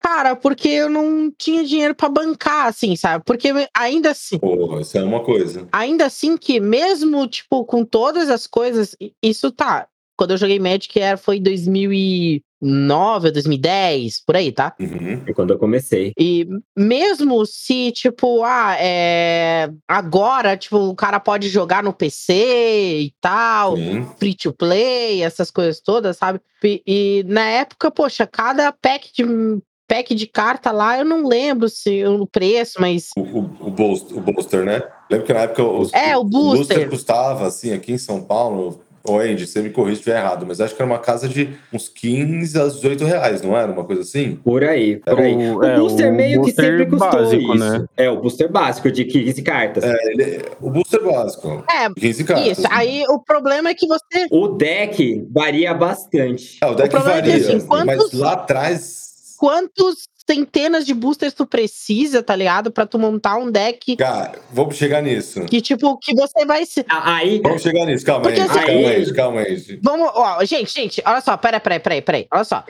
Cara, porque eu não tinha dinheiro pra bancar, assim, sabe? Porque ainda assim. Pô, isso é uma coisa. Ainda assim que, mesmo, tipo, com todas as coisas, isso tá. Quando eu joguei Magic era, foi em 2009 ou 2010, por aí, tá? Uhum. É quando eu comecei. E mesmo se, tipo, ah, é... agora, tipo, o cara pode jogar no PC e tal, Sim. free to play, essas coisas todas, sabe? E, e na época, poxa, cada pack de, pack de carta lá, eu não lembro se o preço, mas O, o, o, boost- o booster, né? Lembra que na época os, É, o booster. custava, assim, aqui em São Paulo. Ô, Andy, você me corrige se estiver errado, mas acho que era uma casa de uns 15 a 18 reais, não era? Uma coisa assim? Por aí, por aí. O, é, booster o meio que booster sempre custou básico, isso. né? É, o booster básico de 15 cartas. É, ele- o booster básico. é. 15 cartas. Isso, aí o problema é que você O deck varia bastante. É, o deck o problema é que, varia. assim, quantos- Mas lá atrás. Quantos centenas de boosters tu precisa, tá ligado? Pra tu montar um deck Cara, vamos chegar nisso. que, tipo, que você vai se. A- Aí, Vamos chegar nisso. Calma Porque aí, assim- calma aí, calma aí. Vamos, ó, gente, gente, olha só, peraí, peraí, peraí, peraí, olha só.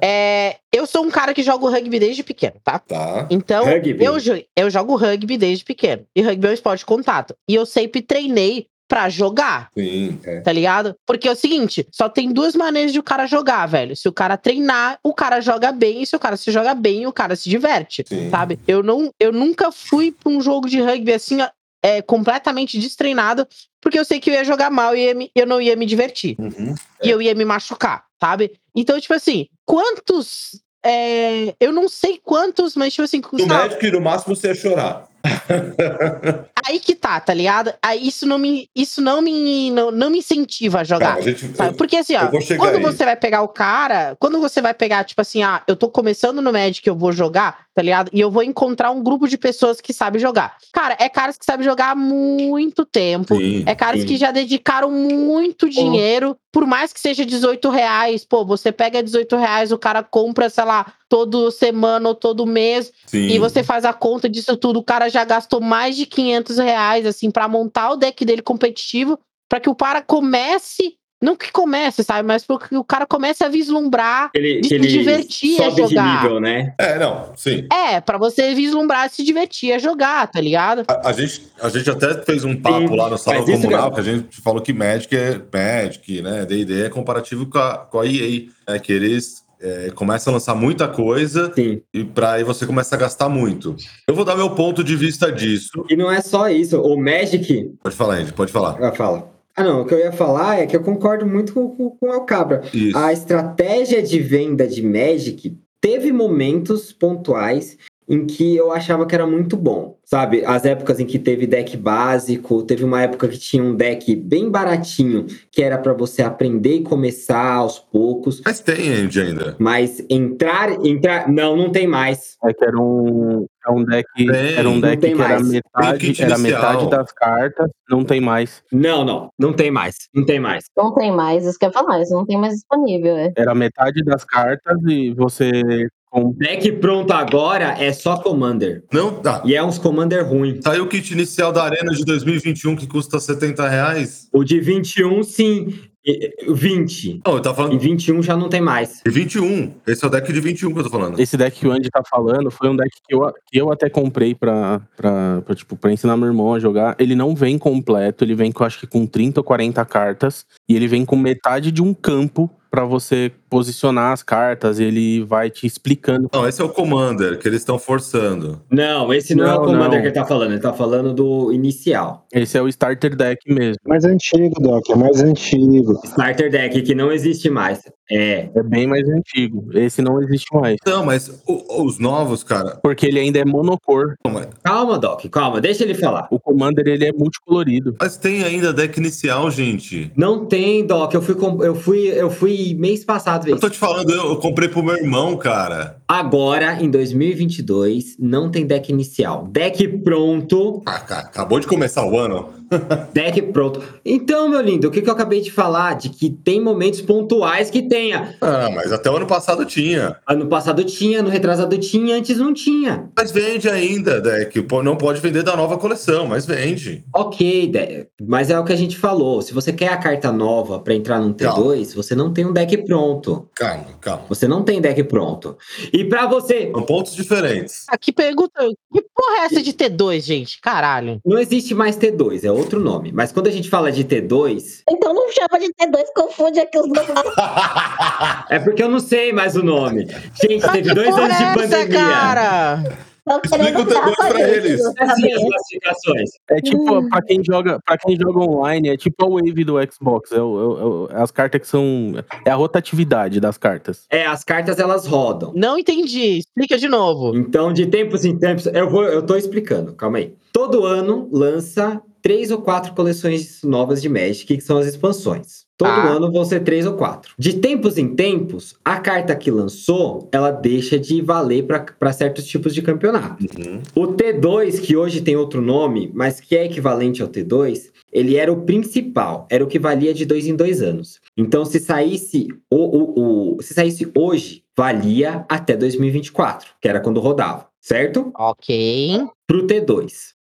É, eu sou um cara que joga rugby desde pequeno, tá? Tá. Então, Rugby. eu, eu jogo rugby desde pequeno. E rugby é um esporte de contato. E eu sempre treinei pra jogar. Sim. Tá ligado? Porque é o seguinte, só tem duas maneiras de o cara jogar, velho. Se o cara treinar, o cara joga bem. E se o cara se joga bem, o cara se diverte. Sim. Sabe? Eu, não, eu nunca fui pra um jogo de rugby assim, é, completamente destreinado, porque eu sei que eu ia jogar mal e ia me- eu não ia me divertir. Uhum. E eu ia me machucar, sabe? Então, tipo assim, quantos. é, eu não sei quantos, mas, tipo assim, No sei lá, médico, no máximo, você ia chorar. aí que tá, tá ligado? Aí isso não me, isso não me, não, não me incentiva a jogar. A gente? Porque assim, ó, quando aí. você vai pegar o cara, quando você vai pegar, tipo assim, ah, eu tô começando no Magic, eu vou jogar, tá ligado? E eu vou encontrar um grupo de pessoas que sabe jogar. Cara, é caras que sabem jogar há muito tempo. Sim. É caras sim. que já dedicaram muito dinheiro, por mais que seja 18 reais. Pô, você pega 18 reais, o cara compra, sei lá, todo semana ou todo mês, Sim. e você faz a conta disso tudo, o cara já gastou mais de 500 reais, assim, pra montar o deck dele competitivo, pra que o cara comece, não que comece, sabe, mas pra que o cara comece a vislumbrar ele, de se ele divertir a jogar. nível, né? É, não, sim. É, pra você vislumbrar se divertir a jogar, tá ligado? A, a gente, a gente até fez um papo Sim, lá no Salão Comunal, que a gente falou que Magic é Magic, né? D&D é comparativo com a, com a EA, né? Que eles é, começam a lançar muita coisa Sim. e pra aí você começa a gastar muito. Eu vou dar meu ponto de vista disso. E não é só isso. O Magic. Pode falar, Andy, pode falar. Ah, fala. Ah, não. O que eu ia falar é que eu concordo muito com, com, com o El Cabra. Isso. A estratégia de venda de Magic teve momentos pontuais em que eu achava que era muito bom, sabe? As épocas em que teve deck básico, teve uma época que tinha um deck bem baratinho, que era para você aprender e começar aos poucos, Mas tem, ainda. mas entrar, entrar, não, não tem mais. É que era um, é um deck, era um deck que era mais. Metade, era metade das cartas, não tem mais. Não, não, não tem mais, não tem mais. Não tem mais, isso que eu ia falar, isso não tem mais disponível, é. Era metade das cartas e você com. Deck pronto agora é só Commander. Não, tá. E é uns Commander ruim. Saiu o kit inicial da Arena de 2021 que custa 70 reais. O de 21, sim. E- e- 20. Não, eu tava falando 21 já não tem mais. de 21. Esse é o deck de 21 que eu tô falando. Esse deck que o Andy tá falando foi um deck que eu, que eu até comprei pra, pra, pra, tipo, pra ensinar meu irmão a jogar. Ele não vem completo, ele vem com acho que com 30 ou 40 cartas. E ele vem com metade de um campo pra você posicionar as cartas. Ele vai te explicando. Não, esse é o Commander que eles estão forçando. Não, esse não, é o Não, Commander não. que ele tá falando. Ele tá falando do inicial. Esse é o starter deck mesmo. Mais antigo, Doc, é mais antigo. Starter Deck, que não existe mais. É. É bem mais antigo. Esse não existe mais. Não, mas o- os novos, cara. Porque ele ainda é monocor. mas- Calma, Doc, calma. Deixa ele falar. O Commander, ele é multicolorido. Mas tem ainda deck inicial, gente. Não tem, Doc. Eu fui, eu fui, eu fui mês passado ver Eu tô te falando, eu, comprei pro meu irmão, cara. Agora, em 2022, não tem deck inicial. Deck pronto. Ah, ca- acabou de começar o ano. Deck pronto. Então, meu lindo, o que, que eu acabei de falar? De que tem momentos pontuais que tenha. Ah, mas até o ano passado tinha. Ano passado tinha, no retrasado tinha, antes não tinha. Mas vende ainda, deck. Não pode vender da nova coleção, mas vende. Ok, de- mas é o que a gente falou. Se você quer a carta nova pra entrar num T2, você não tem um deck pronto. Calma, calma. Você não tem deck pronto. E pra você, São pontos diferentes. Que pergunta. Que porra é essa de T2, gente? Caralho. não existe mais T2, é outro nome. Mas quando a gente fala de T2, Então não chama de T2, confunde aqui os nomes. é porque eu não sei mais o nome. Gente, teve dois anos de é pandemia. cara? Explica o T2 dar pra eles. Assim, as classificações. É tipo, pra quem joga, para quem joga online, é tipo a wave do Xbox. É, o- é é as cartas que são. É a rotatividade das cartas. É, as cartas elas rodam. Não entendi. Explica de novo. Então, de tempos em tempos, eu vou, eu tô explicando, calma aí. Todo ano lança três ou quatro coleções novas de Magic, que são as expansões. Todo Ah. ano vão ser três ou quatro. De tempos em tempos, a carta que lançou, ela deixa de valer para certos tipos de campeonato. Uhum. O T2, que hoje tem outro nome, mas que é equivalente ao T2, ele era o principal, era o que valia de dois em dois anos. Então, se saísse, o, o, o- se saísse hoje, valia até 2024, que era quando rodava, certo? Ok. Para o T2.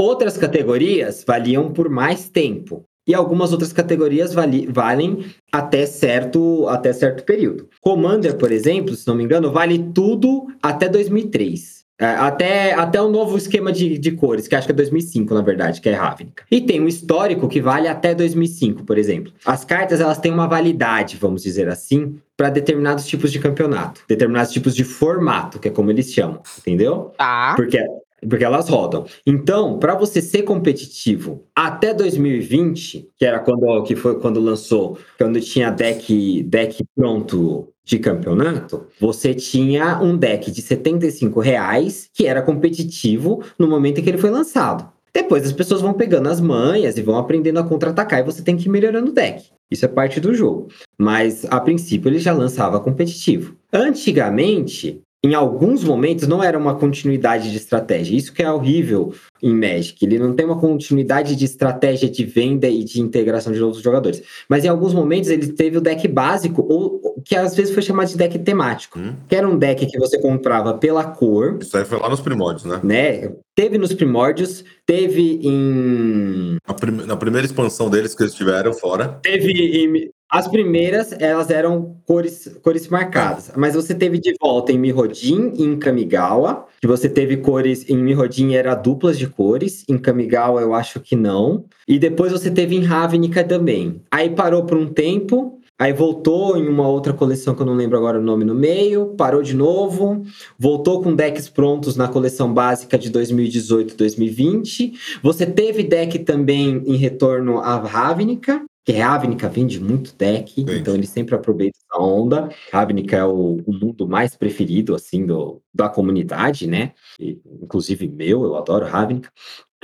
Outras categorias valiam por mais tempo. E algumas outras categorias vali- valem até certo, até certo período. Commander, por exemplo, se não me engano, vale tudo até 2003. É, até, até o novo esquema de, de cores, que acho que é 2005, na verdade, que é Ravnica. E tem um histórico que vale até 2005, por exemplo. As cartas, elas têm uma validade, vamos dizer assim, para determinados tipos de campeonato. Determinados tipos de formato, que é como eles chamam, entendeu? Tá. Porque, porque elas rodam. Então, para você ser competitivo até 2020, que era quando que foi quando lançou, quando tinha deck deck pronto de campeonato, você tinha um deck de 75 reais que era competitivo no momento em que ele foi lançado. Depois as pessoas vão pegando as manhas e vão aprendendo a contra-atacar e você tem que ir melhorando o deck. Isso é parte do jogo. Mas a princípio ele já lançava competitivo. Antigamente, em alguns momentos não era uma continuidade de estratégia. Isso que é horrível em Magic. Ele não tem uma continuidade de estratégia de venda e de integração de outros jogadores. Mas em alguns momentos ele teve o deck básico, ou que às vezes foi chamado de deck temático. Hum. Que era um deck que você comprava pela cor, Isso aí foi lá nos primórdios, né? né? Teve nos primórdios, teve em Na, prim- na primeira expansão deles que eles tiveram fora. Teve em- as primeiras, elas eram cores, cores marcadas, mas você teve de volta em Mirodin e em Kamigawa, que você teve cores em Mirodin era duplas de cores, em Kamigawa eu acho que não, e depois você teve em Ravnica também. Aí parou por um tempo, aí voltou em uma outra coleção que eu não lembro agora o nome no meio, parou de novo, voltou com decks prontos na coleção básica de 2018-2020. Você teve deck também em retorno a Ravnica, que Ravnica vende muito deck, Vende. então ele sempre aproveita essa onda. Ravnica é o, o mundo mais preferido, assim, do, da comunidade, né? E, inclusive meu, eu adoro Ravnica.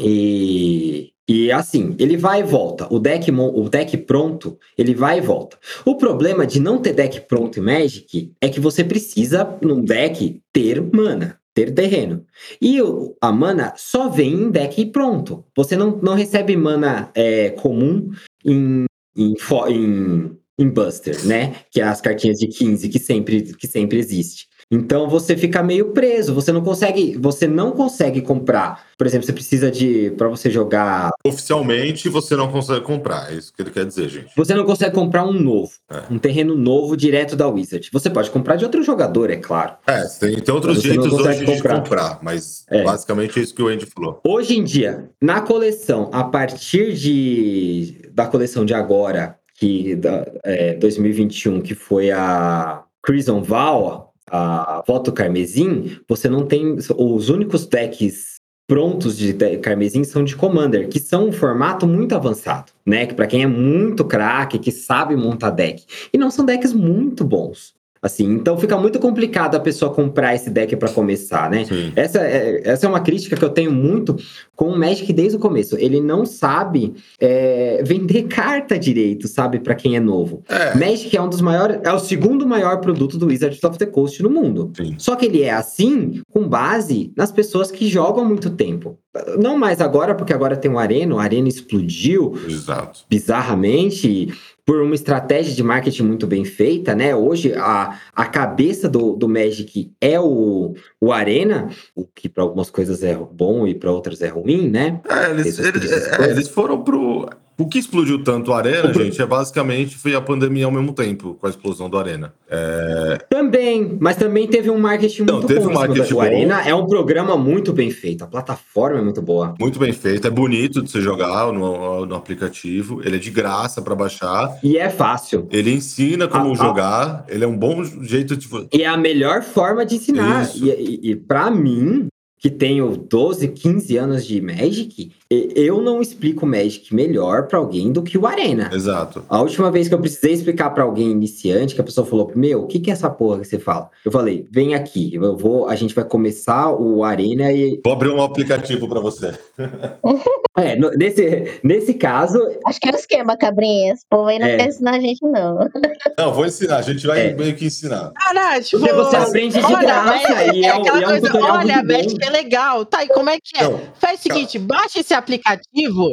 E, e assim, ele vai e volta. O deck, o deck pronto, ele vai e volta. O problema de não ter deck pronto em Magic é que você precisa, num deck, ter mana, ter terreno. E a mana só vem em deck pronto. Você não, não recebe mana é, comum em, em, em, em Buster, né? Que é as cartinhas de 15 que sempre, que sempre existe. Então você fica meio preso, você não consegue, você não consegue comprar. Por exemplo, você precisa de para você jogar, Oficialmente você não consegue comprar, é isso que ele quer dizer, gente. você não consegue comprar um novo, É. um terreno novo direto da Wizard. Você pode comprar de outro jogador, é claro. É, tem, tem outros jeitos hoje de comprar. comprar, mas É. basicamente é isso que o Andy falou. Hoje em dia, na coleção, a partir de da coleção de agora, que da, é, 2021, que foi a Crimson Val, a Voto Carmesim, você não tem os únicos decks prontos de Carmesim são de Commander, que são um formato muito avançado, né? Que para quem é muito craque, que sabe montar deck, e não são decks muito bons. Assim, então fica muito complicado a pessoa comprar esse deck para começar, né? Sim. Essa é, essa é uma crítica que eu tenho muito com o Magic desde o começo. Ele não sabe é, vender carta direito, sabe, para quem é novo. É, Magic é um dos maiores, é o segundo maior produto do Wizards of the Coast no mundo. sim. Só que ele é assim com base nas pessoas que jogam há muito tempo. Não mais agora, porque agora tem o Arena, o Arena explodiu, Exato. bizarramente por uma estratégia de marketing muito bem feita, né? Hoje a, a cabeça do, do Magic é o, o Arena, o que para algumas coisas é bom e para outras é ruim, né? É, eles, eles- coisas. é, eles foram pro. O que explodiu tanto a Arena, O gente, é basicamente foi a pandemia ao mesmo tempo, com a explosão do Arena. Também, mas também teve um marketing Não, muito teve bom. um marketing bom. Arena é um programa muito bem feito, a plataforma é muito boa. Muito bem feito, é bonito de você jogar no, no aplicativo, ele é de graça para baixar, E é fácil. ele ensina como ah. jogar, ele é um bom jeito de. E é a melhor forma de ensinar. Isso. E, e, e para mim, que tenho 12, 15 anos de Magic, eu não explico Magic melhor para alguém do que o Arena. Exato. A última vez que eu precisei explicar pra alguém iniciante, que a pessoa falou: Meu, o que, que é essa porra que você fala? Eu falei: Vem aqui, eu vou, a gente vai começar o Arena e. Vou abrir um aplicativo para você. É, no- nesse, nesse caso, Acho que é o esquema, cabrinha. Esse povo aí não É. quer ensinar a gente, não. Não, vou ensinar, a gente vai É. meio que ensinar. Ah, tipo, Porque você aprende de olha, graça Magic e é um- aquela e é um coisa, tutorial olha, muito. Magic é legal. Tá, e como é que é? Não, Faz o seguinte, baixa esse aplicativo,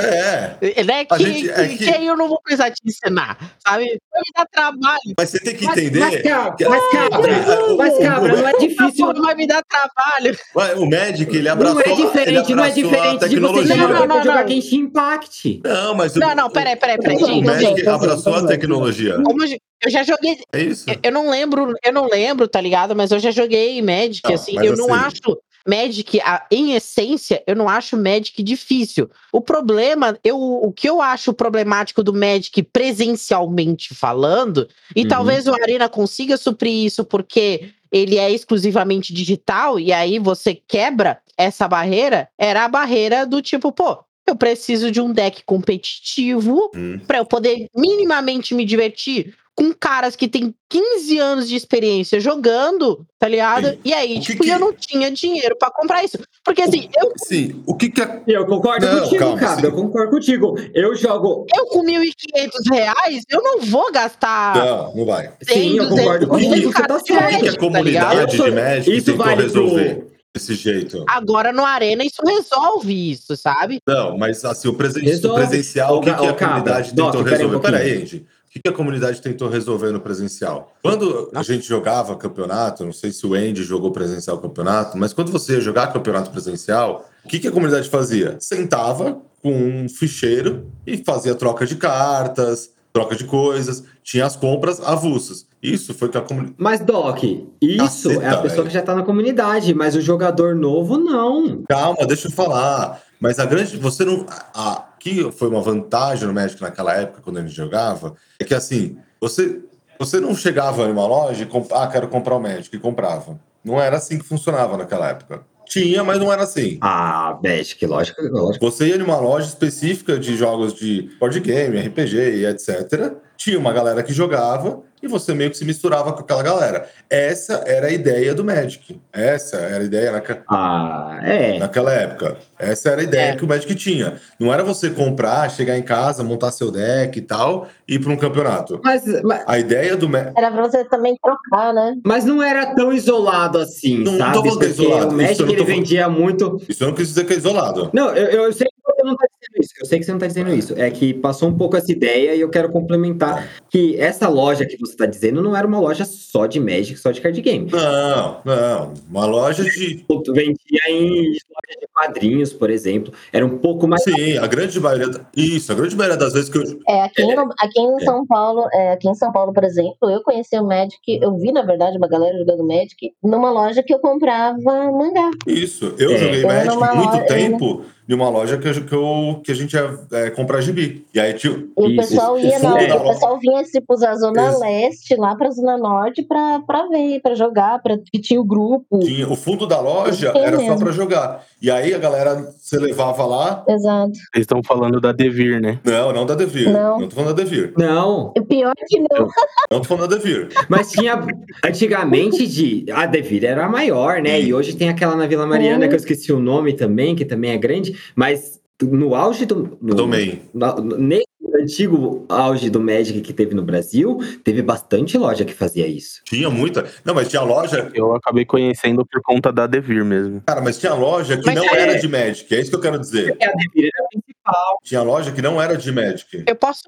é, né, que, gente- é que, que- eu não vou precisar te ensinar, sabe? Vai me dar trabalho. mas você tem que entender. mas, cabra, mas cabra, mas cabra, não é difícil. vai me dar trabalho. o Magic, ele Não abraçou, é diferente, não é diferente de você tecnologia. Não, não, não, jogar não. Genshin Impact. Não, mas o, Não, não, peraí, peraí, peraí, o gente, abraçou gente, a tecnologia. Como eu eu já joguei, É isso. eu- eu não lembro, eu não lembro, tá ligado? Mas eu já joguei Magic, Não, assim, eu não assim- acho Magic, em essência, eu não acho Magic difícil. O problema, eu, o que eu acho problemático do Magic presencialmente falando, e Uhum. talvez o Arena consiga suprir isso porque ele é exclusivamente digital, e aí você quebra essa barreira, era a barreira do tipo, pô, eu preciso de um deck competitivo Hum. pra eu poder minimamente me divertir com caras que têm 15 anos de experiência jogando, tá ligado? Sim. E aí, O tipo, que- eu não tinha dinheiro pra comprar isso. Porque assim, eu, Sim, o que que é. Eu concordo Não, contigo, calma, cara. sim. Eu concordo contigo. Eu jogo. eu com 1.500 reais, eu não vou gastar Não, não vai. Sim, eu 200 concordo contigo. Você tá O que, certo. que a tá comunidade sou- de Magic isso tentou vale pro- resolver desse jeito? Agora no Arena isso resolve isso, sabe? Não, mas assim, o, presen- o Resolve. presencial, o que, que a comunidade Doc, tentou um resolver? Peraí, Andy. O que, que a comunidade tentou resolver no presencial? Quando a gente jogava campeonato, não sei se o Andy jogou presencial campeonato, mas quando você ia jogar campeonato presencial, o que, que a comunidade fazia? Sentava com um ficheiro e fazia troca de cartas, troca de coisas, tinha as compras avulsas. Isso foi que a comunidade. Mas, Doc, isso Caceta, é a pessoa que já tá na comunidade, mas o jogador novo, não. Calma, deixa eu falar. Mas a grande. Você não. A, que foi uma vantagem no Magic naquela época, quando gente jogava, é que assim, você, você não chegava em uma loja e comp... ah, quero comprar o Magic e comprava. Não era assim que funcionava naquela época. Tinha, mas não era assim. Ah, Magic, lógico, lógico. Você ia numa loja específica de jogos de board game, RPG e etc. Tinha uma galera que jogava e você meio que se misturava com aquela galera. Essa era a ideia do Magic. Essa era a ideia naquela. Ah, é. Naquela época. Essa era a ideia É. que o Magic tinha. Não era você comprar, chegar em casa, montar seu deck e tal, e ir para um campeonato. Mas, mas, A ideia do Magic. Era pra você também trocar, né? mas não era tão isolado assim, Não- não sabe? tô falando que é isolado, o Magic não tô ele falando. vendia muito. Isso eu não quis dizer que é isolado. Não, eu, eu sei isso. Eu sei que você não tá dizendo isso. É que passou um pouco essa ideia e eu quero complementar que essa loja que você tá dizendo não era uma loja só de Magic, só de card game. Não, não. Uma loja de. Vendia em loja de quadrinhos, por exemplo. Era um pouco mais. Sim, a grande maioria. Isso, a grande maioria das vezes que eu. É, aqui, no- aqui em São Paulo, é, aqui em São Paulo, por exemplo, eu conheci o Magic, eu vi, na verdade, uma galera jogando Magic numa loja que eu comprava mangá. Isso, eu É. joguei Eu Magic muito loja- tempo em uma loja que, eu- que, eu, que a gente ia é, comprar gibi. E aí tinha. E o pessoal ia na, o pessoal vinha tipo da zona Isso. leste lá pra zona norte pra, pra ver, pra jogar, pra, que tinha o grupo. Tinha, o fundo da loja era só mesmo. pra jogar. E aí a galera, você levava lá. Exato. Vocês estão falando da Devir, né? Não, não da Devir. Não. Não tô falando da Devir. Não, O pior é que não. Não tô falando da Devir. mas tinha antigamente de a Devir era a maior, né? E hoje tem aquela na Vila Mariana Uhum. que eu esqueci o nome também, que também é grande, mas no auge do no, na- nesse antigo auge do Magic que teve no Brasil, teve bastante loja que fazia isso. Tinha muita. Não, mas tinha loja. Eu acabei conhecendo por conta da Devir mesmo. Cara, mas tinha loja que Mas não é- era de Magic. É isso que eu quero dizer. A Devir era a principal. Tinha loja que não era de Magic. Eu posso.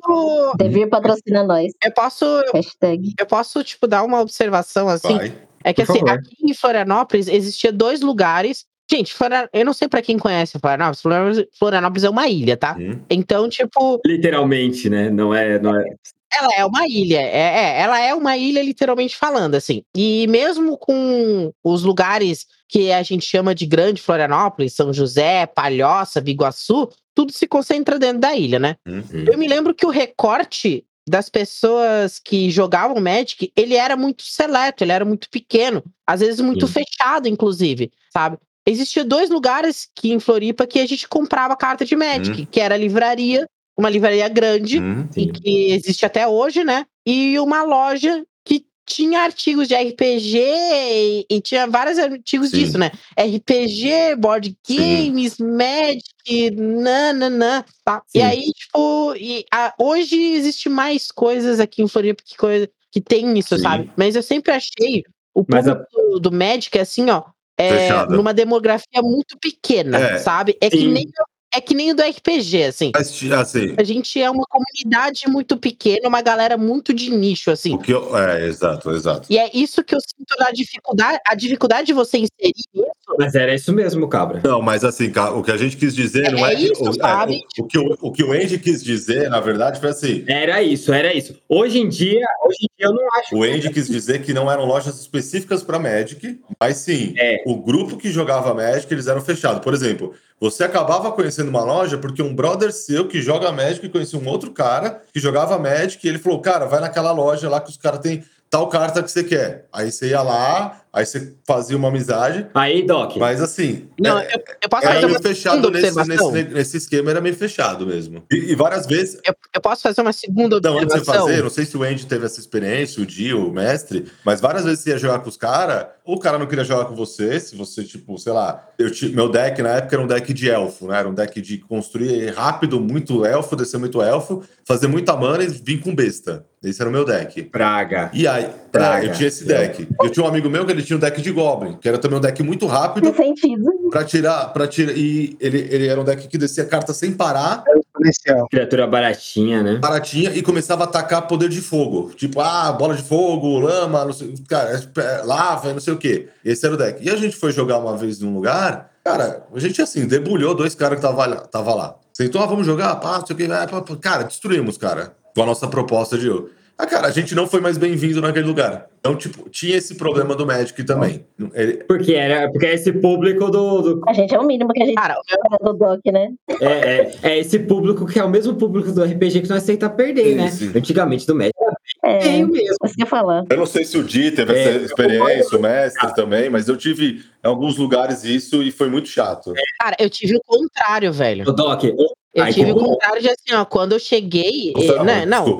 Devir patrocina nós. Eu posso. Hashtag. Eu posso, tipo, dar uma observação assim. Vai. É que assim, aqui em Florianópolis existia dois lugares. Gente, Florian- eu não sei pra quem conhece Florianópolis. Florianópolis- Florianópolis é uma ilha, tá? Hum. Então, tipo, Literalmente, né? Não é, não é. ela é uma ilha. É, é, ela é uma ilha, literalmente falando, assim. E mesmo com os lugares que a gente chama de Grande Florianópolis, São José, Palhoça, Biguaçu, tudo se concentra dentro da ilha, né? Hum. Eu me lembro que o recorte das pessoas que jogavam Magic, ele era muito seleto, ele era muito pequeno, às vezes muito Sim. fechado, inclusive, sabe? Existia dois lugares que em Floripa que a gente comprava carta de Magic, que era a livraria, uma livraria grande, Hum. e que existe até hoje, né? E uma loja que tinha artigos de RPG e, e tinha vários artigos Sim. disso, né? RPG, board Sim. games, Magic, nananã, tá? E Sim. aí, tipo, e a- hoje existe mais coisas aqui em Floripa que, coisa, que tem isso, Sim. sabe? Mas eu sempre achei o Mas a- do, do Magic, assim, ó, é, numa demografia muito pequena, É. sabe? É que, Sim. nem, é que nem o do RPG, assim. Assim, A gente é uma comunidade muito pequena, uma galera muito de nicho, assim. o que eu. É, exato, exato. E é isso que eu sinto na dificuldade, a dificuldade de você inserir isso. Mas era isso mesmo, cabra. Não, mas assim, o que a gente quis dizer não É é, que. isso, o, é, sabe? o, o que o, o que o Andy quis dizer, na verdade, foi assim. Era isso, era isso. Hoje em dia, hoje em dia eu não acho. O Andy quis dizer que não eram lojas específicas para Magic, mas sim, É. o grupo que jogava Magic, eles eram fechados. Por exemplo, você acabava conhecendo uma loja porque um brother seu que joga Magic conhecia um outro cara que jogava Magic e ele falou: Cara, vai naquela loja lá que os caras têm tal carta que você quer. Aí você ia lá, aí você fazia uma amizade, Aí, Doc. mas assim. Não, é- eu, eu posso Era fazer meio uma fechado segunda nesse, observação? nesse, nesse esquema, era meio fechado mesmo. E, e várias vezes. Eu, eu posso fazer uma segunda Então, antes de você observação? fazer, não sei se o Andy teve essa experiência, o Dio, o mestre, mas várias vezes você ia jogar com os caras, ou o cara não queria jogar com você, se você, tipo, sei lá, eu meu deck na época era um deck de elfo, né? Era um deck de construir rápido, muito elfo, descer muito elfo, fazer muita mana e vir com besta. Esse era o meu deck. Praga. E aí, Praga. é, eu tinha esse deck. Eu tinha um amigo meu que ele tinha um deck de Goblin, que era também um deck muito rápido, Faz sentido. pra tirar, para tirar, e ele, ele era um deck que descia carta sem parar. Criatura baratinha, né? baratinha e começava a atacar poder de fogo. Tipo, ah, bola de fogo, lama, não sei, cara, é, lava, não sei o quê. Esse era o deck. E a gente foi jogar uma vez num lugar, cara, a gente assim, debulhou dois caras que tava, lá- tava lá. Sentou, ah, vamos jogar, pá, não sei o quê. Cara, destruímos, cara, com a nossa proposta de. Ah, cara, a gente não foi mais bem-vindo naquele lugar. Então, tipo, tinha esse problema do Magic também. Ele- Porque era porque é esse público do. do- A gente é o mínimo que a gente Cara, do Doc, né? é, é, é esse público que é o mesmo público do RPG que não aceita perder, né? sim. Antigamente do Magic era É, feio mesmo. eu ia falar. Eu não sei se o Di teve É, essa experiência, o mestre também, mas eu tive em alguns lugares isso e foi muito chato. cara, eu tive o contrário, velho. Ô, Doc, Eu Ai, tive o contrário de assim, ó, quando eu cheguei. eh, Nossa, né, não,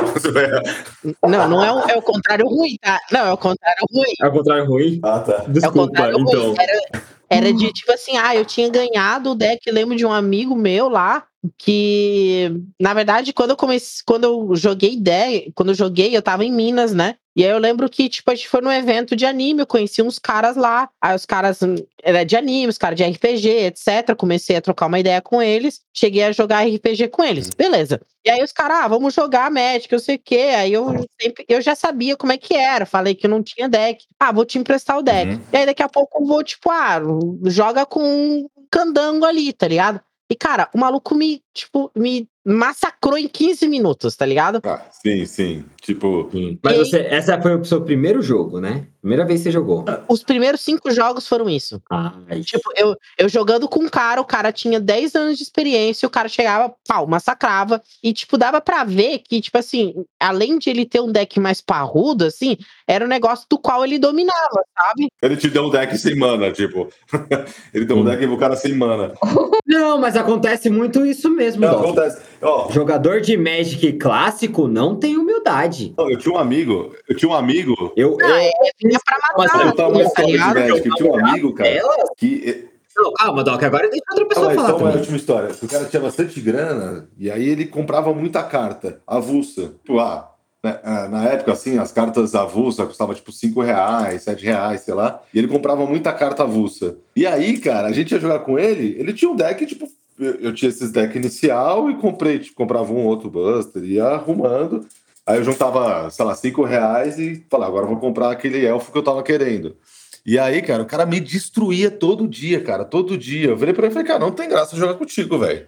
não, não é o, é o contrário ruim, tá? Não, é o contrário ruim. ao contrário ruim. Ah, tá. É o Desculpa, contrário então. ruim. Era, era de tipo assim, ah, eu tinha ganhado o deck, lembro de um amigo meu lá. Que, na verdade, quando eu comecei, quando eu joguei ideia, quando eu joguei, eu tava em Minas, né? E aí eu lembro que, tipo, a gente foi num evento de anime, eu conheci uns caras lá. Aí os caras hum, era de anime, os caras de RPG, etc. Comecei a trocar uma ideia com eles. Cheguei a jogar RPG com eles. Beleza. E aí os caras, ah, vamos jogar Magic, eu sei o quê. Aí eu sempre, eu já sabia como é que era. Falei que eu não tinha deck. Ah, vou te emprestar o deck. Uhum. E aí daqui a pouco eu vou, tipo, ah, joga com um candango ali, tá ligado? E, cara, o maluco me, tipo, me massacrou em 15 minutos, tá ligado? Ah, sim, sim. Tipo, Mas E- você, essa foi o seu primeiro jogo, né? Primeira vez que você jogou. Os primeiros cinco jogos foram isso. Ai, Tipo, eu, eu jogando com um cara, o cara tinha 10 anos de experiência, o cara chegava, pau, massacrava. E, tipo, dava pra ver que, tipo assim, além de ele ter um deck mais parrudo, assim, era um negócio do qual ele dominava, sabe? ele te deu um deck sem mana, tipo. ele deu um deck pro cara sem mana. Não, mas acontece muito isso mesmo, Não, acontece. Ó, Jogador de Magic clássico não tem humildade. eu tinha um amigo, eu tinha um amigo. Eu, Não, eu, é, vinha pra Mas matar, Eu tava uma tá história de? Magic, eu tinha um amigo, cara, Ela? que Não, calma, Doc, agora deixa outra pessoa aí, falar só uma também. última história. O cara tinha bastante grana e aí ele comprava muita carta avulsa. Tipo, ah, né, ah, na época, assim, as cartas avulsas custavam tipo 5 reais, 7 reais, sei lá. E ele comprava muita carta avulsa. E aí, cara, a gente ia jogar com ele, ele tinha um deck, tipo, eu, tinha esses decks inicial e comprei, tipo, comprava um outro Buster, ia arrumando. Aí eu juntava, sei lá, 5 reais e falava, agora vou comprar aquele elfo que eu tava querendo. E aí, cara, o cara me destruía todo dia, cara, todo dia. Eu virei pra ele e falei, cara, não tem graça jogar contigo, velho.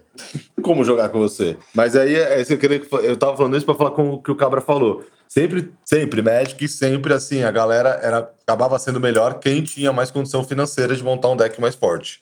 Como jogar com você? Mas aí, é isso que eu, queria, eu tava falando isso pra falar com o que o Cabra falou. Sempre, sempre, Magic, sempre assim, a galera era, acabava sendo melhor quem tinha mais condição financeira de montar um deck mais forte.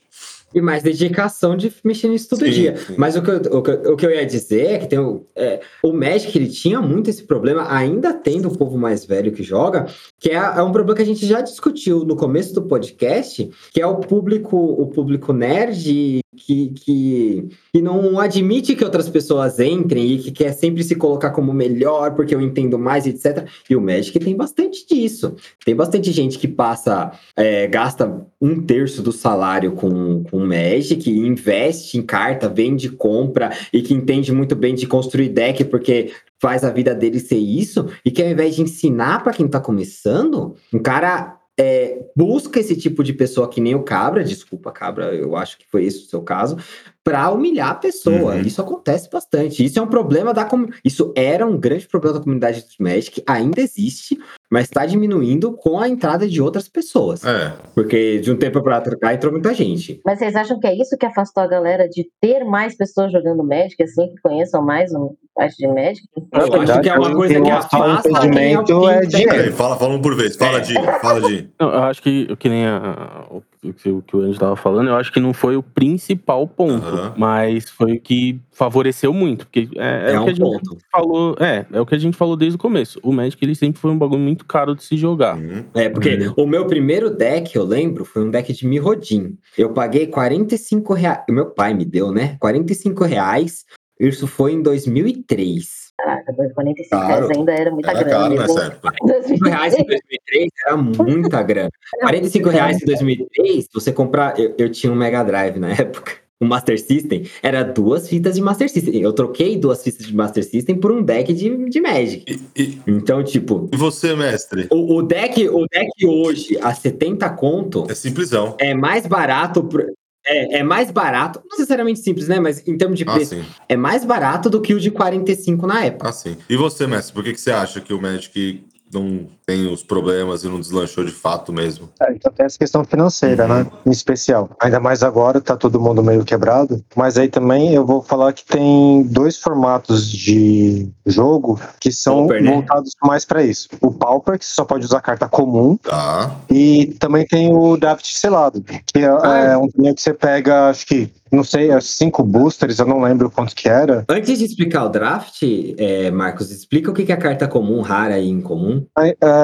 E mais dedicação de mexer nisso todo Sim, dia. sim. Mas o que, eu, o, que, o que eu ia dizer é que tem o, é, o Magic ele tinha muito esse problema, ainda tem do povo mais velho que joga, que é, é um problema que a gente já discutiu no começo do podcast, que é o público, o público nerd que, que, que não admite que outras pessoas entrem e que quer sempre se colocar como melhor porque eu entendo mais, etc. E o Magic tem bastante disso. Tem bastante gente que passa, é, gasta um terço do salário com, com Magic, investe em carta, vende, compra e que entende muito bem de construir deck porque faz a vida dele ser isso e que ao invés de ensinar para quem tá começando, um cara é, busca esse tipo de pessoa que nem o Cabra, desculpa, Cabra, eu acho que foi esse o seu caso, para humilhar a pessoa. Uhum. Isso acontece bastante. Isso é um problema da comunidade. Isso era um grande problema da comunidade do Magic, ainda existe, mas está diminuindo com a entrada de outras pessoas. É. Porque de um tempo para cá entrou muita gente. Mas vocês acham que é isso que afastou a galera de ter mais pessoas jogando Magic, assim, que conheçam mais a parte de Magic? Na Eu acho verdade, que é uma eu coisa que afasta quem é o impedimento é quem dinheiro. Peraí, fala, fala um por vez. Fala, Di. Fala, Di. Não, eu acho que, que nem a- o, que, o que o Andy tava falando, eu acho que não foi o principal ponto, Aham. mas foi o que favoreceu muito, porque é, é É o que um a gente ponto. falou, é, é o que a gente falou desde o começo. O Magic ele sempre foi um bagulho muito caro de se jogar. Uhum. É, porque o meu primeiro deck, eu lembro, foi um deck de Mirrodin. Eu paguei 45 reais. O meu pai me deu, né? 45 reais. Isso foi em 2003. Caraca, 45 Caro. reais ainda era muita Era grana. caro mesmo. nessa época. 45 reais em 2003 era muita grana. 45 reais em 2003, você comprar. Eu, eu tinha um Mega Drive na época. Um Master System era duas fitas de Master System. Eu troquei duas fitas de Master System por um deck de, de Magic. E, e- Então, tipo, e você, mestre? o, o deck, o deck hoje, a 70 conto, É simplesão. é mais barato. pro- É, é mais barato, não necessariamente simples, né? Mas em termos de Ah, preço, sim. é mais barato do que o de 45 na época. Ah, sim. E você, mestre? Por que, que você acha que o Magic não tem os problemas e não deslanchou de fato mesmo? É, então tem essa questão financeira, né? Em especial. Ainda mais agora, tá todo mundo meio quebrado. Mas aí também eu vou falar que tem dois formatos de jogo que são Pauper, né? voltados mais pra isso. O Pauper, que você só pode usar carta comum, Tá. e também tem o Draft selado, que é, Ah, é um torneio que você pega, acho que, não sei, é cinco boosters, eu não lembro quanto que era. Antes de explicar o draft, é, Marcos, explica o que que é carta comum, rara e incomum. Aí, é,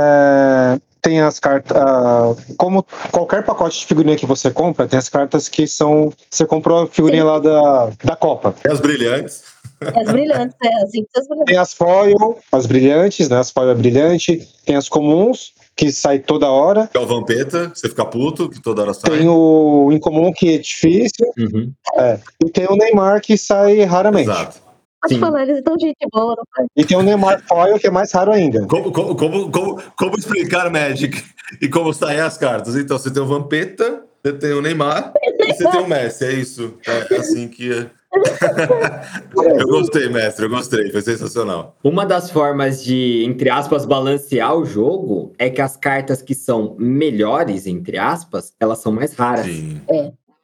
tem as cartas. ah, como qualquer pacote de figurinha que você compra, tem as cartas que são. Você comprou a figurinha lá da, da Copa. E as brilhantes? As brilhantes, é assim, as brilhantes. Tem as foil, as brilhantes, né? As foil é brilhante, tem as comuns que sai toda hora. É o Vampeta, você fica puto, que toda hora sai. Tem o Incomum, que é difícil. Uhum. É. E tem o Neymar, que sai raramente. Exato. Pode Sim. falar, eles estão gente boa, não faz? E tem o Neymar Foil, que é mais raro ainda. Como, como, como, como, como explicar Magic e como saem as cartas? Então, você tem o Vampeta, você tem o Neymar e você tem o Messi, é isso. É assim que. eu gostei, mestre, eu gostei, foi sensacional. Uma das formas de, entre aspas, balancear o jogo é que as cartas que são melhores, entre aspas, elas são mais raras. Sim.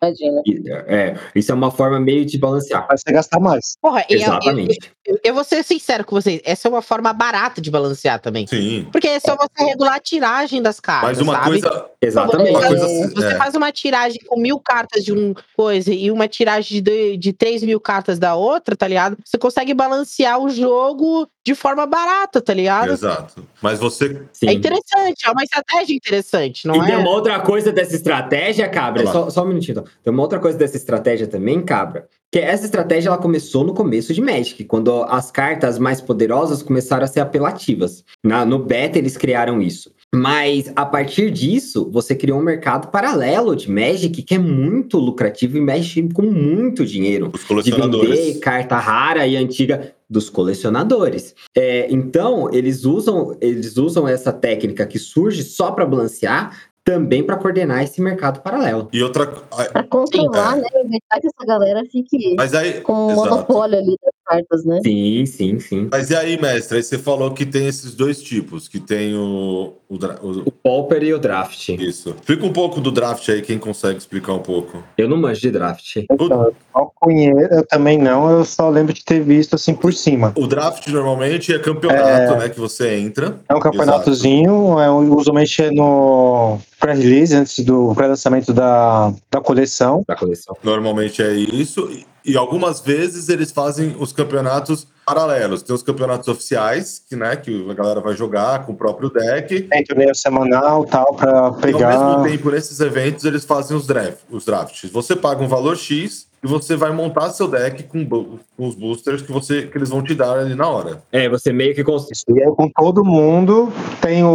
Imagina. É, isso é uma forma meio de balancear. Vai você gastar mais. Porra, e eu, eu, Exatamente. eu- eu vou ser sincero com vocês, essa é uma forma barata de balancear também. Sim. Porque é só você regular a tiragem das cartas, Mas uma sabe? coisa. Exatamente. Uma coisa Se você é. faz uma tiragem com mil cartas de um coisa e uma tiragem de, de 3 mil cartas da outra, tá ligado? Você consegue balancear o jogo de forma barata, tá ligado? Exato. Mas você. Sim. É interessante, é uma estratégia interessante, não e é? tem uma outra coisa dessa estratégia, Cabra. Só, só um minutinho. Então. Tem uma outra coisa dessa estratégia também, Cabra. Que essa estratégia ela começou no começo de Magic, quando as cartas mais poderosas começaram a ser apelativas. Na, no beta eles criaram isso. Mas a partir disso, você criou um mercado paralelo de Magic que é muito lucrativo e mexe com muito dinheiro. Os de colecionadores. vender carta rara e antiga dos colecionadores. É, então, eles usam, eles usam essa técnica que surge só para balancear, também para coordenar esse mercado paralelo. E outra. Pra controlar, né? Evitar que essa galera fique Mas aí. com o Exato. monopólio ali das cartas, né? Sim, sim, sim. Mas e aí, mestre? Aí você falou que tem esses dois tipos, que tem o. o, o- O Pauper e o Draft. isso. Explica um pouco do draft aí, quem consegue explicar um pouco. Eu não manjo de Draft. Então, eu só conheço, eu também não, eu só lembro de ter visto assim por cima. O draft normalmente é campeonato, né? Que você entra. É um campeonatozinho, é, um- usualmente é no pré-release, antes do pré-lançamento da, da coleção. Da coleção. Normalmente é isso. E, algumas vezes eles fazem os campeonatos paralelos. Tem os campeonatos oficiais, que, né, que a galera vai jogar com o próprio deck. Tem torneio semanal tal, pra E ao pegar. mesmo tempo, nesses eventos, eles fazem os, draft, os drafts. Você paga um valor X e você vai montar seu deck com, com os boosters que, você, que eles vão te dar ali na hora. É, você meio que cons... Isso, E aí, com todo mundo, tem o.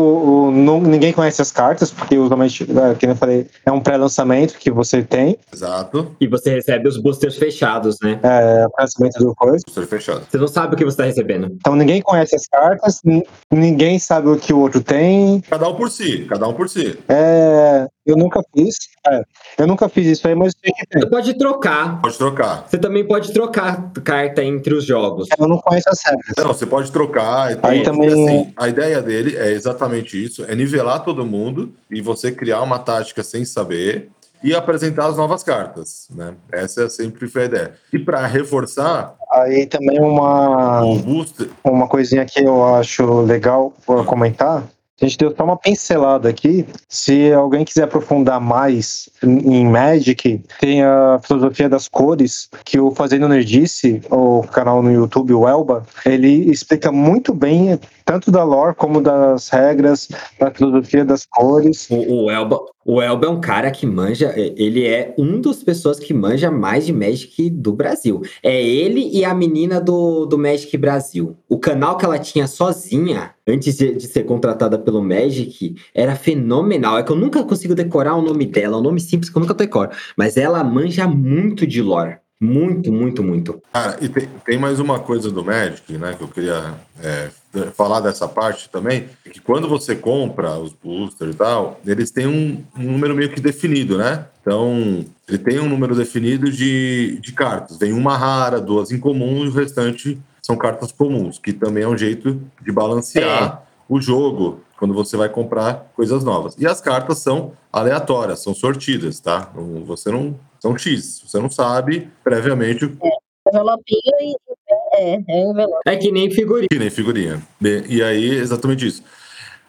o- não- ninguém conhece as cartas, porque usualmente, é, nem eu falei, é um pré-lançamento que você tem, Exato. e você recebe os boosters fechados, né? é o pré-lançamento do coisa. Booster fechado. Você não sabe o que você está recebendo. Então ninguém conhece as cartas, ninguém sabe o que o outro tem. Cada um por si, cada um por si. É, eu nunca fiz. é, eu nunca fiz isso aí, mas. Você pode trocar. Pode trocar. Você também pode trocar carta entre os jogos. Eu não conheço as regras. Não, você pode trocar. e Aí tal, também- assim, a ideia dele é exatamente isso: é nivelar todo mundo e você criar uma tática sem saber e apresentar as novas cartas. Né? Essa é sempre foi a ideia. E para reforçar, Aí também uma, booster. uma coisinha que eu acho legal comentar. A gente deu só uma pincelada aqui. Se alguém quiser aprofundar mais em Magic, tem a filosofia das cores, que o Fazendo Nerdice, o canal no YouTube, o Elba, ele explica muito bem, tanto da lore como das regras, da filosofia das cores. O, o Elba, o Elba é um cara que manja, ele é um das pessoas que manja mais de Magic do Brasil. É ele e a menina do, do Magic Brasil. O canal que ela tinha sozinha, antes de, de ser contratada pelo Magic, era fenomenal. É que eu nunca consigo decorar o nome dela, é um nome simples que eu nunca decoro. Mas ela manja muito de lore. Muito, muito, muito. Cara, e tem, tem mais uma coisa do Magic, né, que eu queria é, falar dessa parte também, é que quando você compra os boosters e tal, eles têm um, um número meio que definido, né? Então, ele tem um número definido de, de cartas. Vem uma rara, duas incomuns e o restante são cartas comuns, que também é um jeito de balancear o jogo quando você vai comprar coisas novas. E as cartas são aleatórias, são sortidas, tá? Você não. São X. Você não sabe previamente o Envelopinho e. É, é envelope. É que nem figurinha. que nem figurinha. E aí, exatamente isso.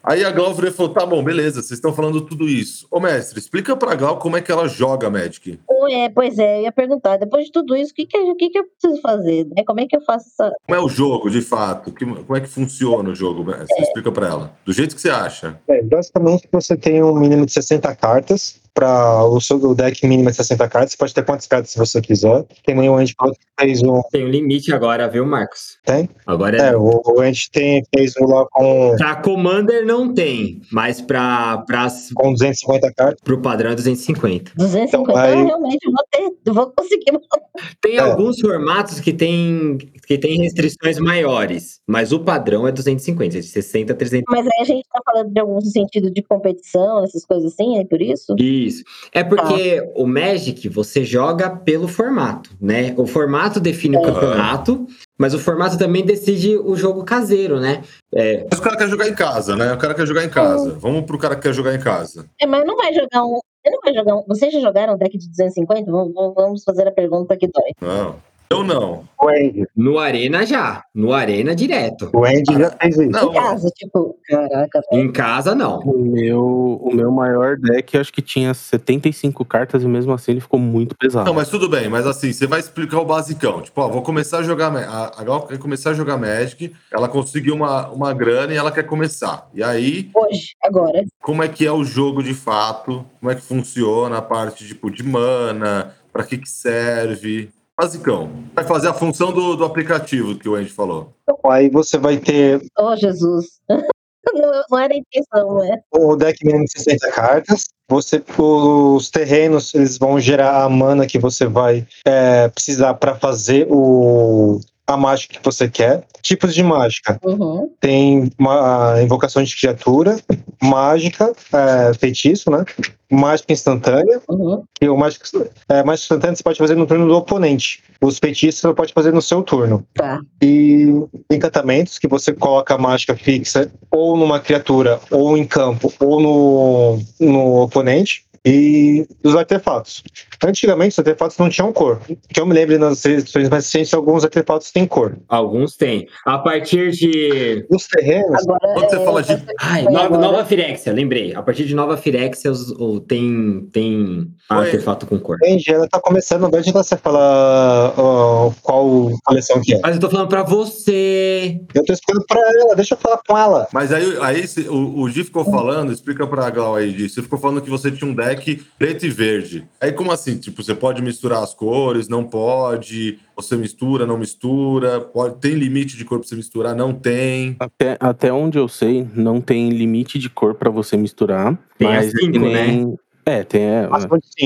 Aí a Glau falou: tá bom, beleza, vocês estão falando tudo isso. Ô, mestre, explica pra Glau como é que ela joga Magic. É, pois é, eu ia perguntar, depois de tudo isso, o que, que, o que, que eu preciso fazer? Né? Como é que eu faço essa. Como é o jogo, de fato? Que- como é que funciona o jogo? Mestre? Explica pra ela. Do jeito que você acha. É, basicamente, você tem um mínimo de 60 cartas. Para o seu deck mínimo é 60 cartas. Você pode ter quantas cartas se você quiser. Tem nenhum Andy que fez um. Tem um limite agora, viu, Marcos? Tem? Agora é. É, o, o Andy tem, fez um lá com, Pra Commander não tem, mas pra, pra, com 250 cartas. pro padrão é 250. 250 Então, aí- eu realmente vou ter, vou conseguir. Tem É. alguns formatos que tem, que tem restrições maiores, mas o padrão é 250, de 60 a 300. Mas aí a gente tá falando de algum sentido de competição, essas coisas assim, é por isso? Isso. É porque o Magic você joga pelo formato, né? O formato define o Aham. campeonato, mas o formato também decide o jogo caseiro, né? É, Mas o cara quer jogar em casa, né? O cara quer jogar em casa. Vamos pro cara que quer jogar em casa. É, mas não vai jogar um. Você não vai jogar um. Vocês já jogaram um deck de 250? Vamos, vamos fazer a pergunta que dói. Não. Eu não. O Andy. no Arena já. No Arena direto. O Andy já fez isso. Não, em casa, tipo, caraca. Em casa, não. O meu, o meu maior deck acho que tinha 75 cartas e mesmo assim ele ficou muito pesado. Não, mas tudo bem, mas assim, você vai explicar o basicão. Tipo, ó, vou começar a jogar. A, a Gal quer começar a jogar Magic, ela conseguiu uma, uma grana e ela quer começar. E aí, Hoje, agora. como é que é o jogo de fato? Como é que funciona a parte tipo, de mana? Pra que, que serve? Basicão. Vai fazer a função do, do aplicativo que o Andy falou. Então, aí você vai ter Oh, Jesus. Não, não era a intenção, né? o deck mínimo de 60 cartas. Você, os terrenos, eles vão gerar a mana que você vai é, precisar para fazer o, a mágica que você quer. Tipos de mágica. Uhum. Tem uma a invocação de criatura, mágica, é, feitiço, né? Mágica instantânea. Uhum. Que o mágica, é, mágica instantânea você pode fazer no turno do oponente. Os feitiços você pode fazer no seu turno. Tá. E encantamentos que você coloca a mágica fixa ou numa criatura, ou em campo, ou no, no oponente. E os artefatos. Antigamente, os artefatos não tinham cor. Que eu me lembro nas edições mais recentes, alguns artefatos têm cor. Alguns tem. A partir de. Os terrenos, Agora. Quando você é, fala de- Ai, nova, nova Firexia, lembrei. A partir de Nova Firexia os- o- tem, tem artefato com cor. Engie, ela tá começando, não adianta você falar ó, qual coleção que é. Mas eu tô falando pra você. Eu tô explicando pra ela, deixa eu falar com ela. Mas aí, aí o, o Gi ficou falando, explica pra Gal aí, Gi. Você ficou falando que você tinha um deck preto e verde. Aí como assim? Tipo, você pode misturar as cores, não pode? Você mistura, não mistura? Pode, tem limite de cor pra você misturar? Não tem. Até, até onde eu sei, não tem limite de cor pra você misturar. Tem mas as cinco, é nem- É, tem. É,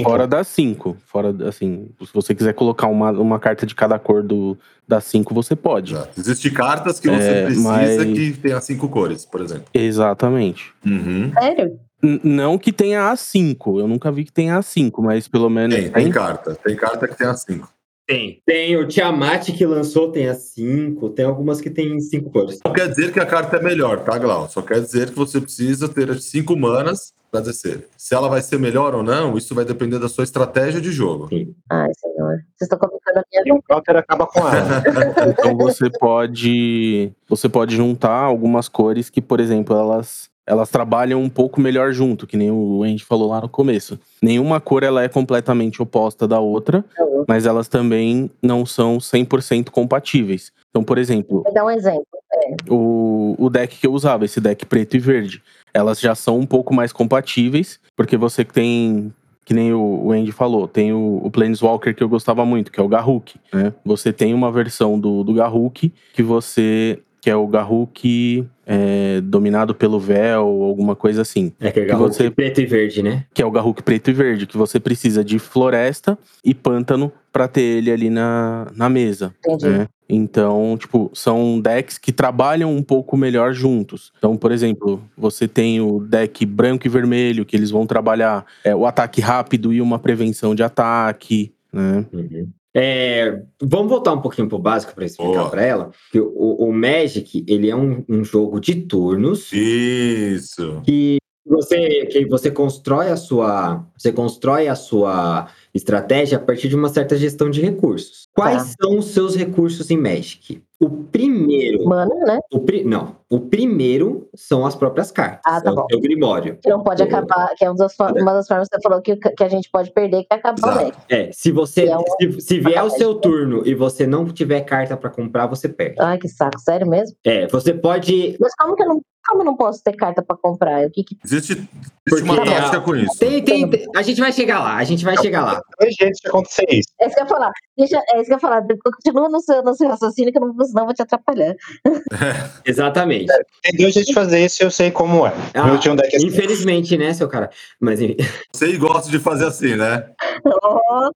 fora das cinco. Fora, assim, se você quiser colocar uma, uma carta de cada cor do, das cinco, você pode. Existem cartas que você É, precisa mas- que tenha cinco cores, por exemplo. Exatamente. Uhum. Sério? Não que tenha a cinco. Eu nunca vi que tenha a cinco, mas pelo menos. Tem, tem carta. Tem carta que tem as cinco. Tem. Tem o Tiamat que lançou, tem as cinco. Tem algumas que tem cinco cores. Não quer dizer que a carta é melhor, tá, Glau? Só quer dizer que você precisa ter as cinco manas pra descer. Se ela vai ser melhor ou não, isso vai depender da sua estratégia de jogo. Ai, senhor. Vocês estão complicando a minha vida. O Counter acaba com ela. Então você pode. Você pode juntar algumas cores que, por exemplo, elas. Elas trabalham um pouco melhor junto, que nem o Andy falou lá no começo. Nenhuma cor ela é completamente oposta da outra, mas elas também não são 100% compatíveis. Então, por exemplo, Vou dar um exemplo. o, o deck que eu usava, esse deck preto e verde, elas já são um pouco mais compatíveis, porque você tem, que nem o, o Andy falou, tem o, o Planeswalker que eu gostava muito, que é o Garruk, né? Você tem uma versão do, do Garruk que você, que é o Garruk é, dominado pelo véu, ou alguma coisa assim, É que é Que você- preto e verde, né? que é o Garruk preto e verde, que você precisa de floresta e pântano pra ter ele ali na, na mesa. Entendi. né? Então, tipo, são decks que trabalham um pouco melhor juntos. Então, por exemplo, você tem o deck branco e vermelho, que eles vão trabalhar é, o ataque rápido e uma prevenção de ataque, né? Uhum. É, vamos voltar um pouquinho pro básico para explicar Boa. para ela. Que o, o Magic, ele é um, um jogo de turnos Isso. que você, que você constrói a sua, você constrói a sua estratégia a partir de uma certa gestão de recursos. Quais são os seus recursos em Magic? O primeiro, Mano, né? o pri- não, o primeiro são as próprias cartas, Ah, tá é o bom. seu grimório. Que não pode É. acabar, que é uma das, for- uma das formas que você falou que, que a gente pode perder, que é acabar o deck. É, se você, é um- se, se vier o seu turno e você não tiver carta para comprar, você perde. Ai, que saco, sério mesmo? É, você pode Mas como que eu não Como eu não posso ter carta pra comprar? O que que... Existe, existe uma a- prática com isso. Tem, tem, tem- a gente vai chegar lá, a gente vai chegar lá. Dois jeitos de acontecer isso. É isso que eu ia falar. Deixa, é isso que eu ia falar. Continua no seu, no seu raciocínio, que eu não, vou- senão eu vou te atrapalhar. Exatamente. Tem dois jeitos de fazer isso e eu sei como é. Ah, Meu tinha um deck assim. Infelizmente, né, seu cara? Mas, enfim. Você gosta de fazer assim, né?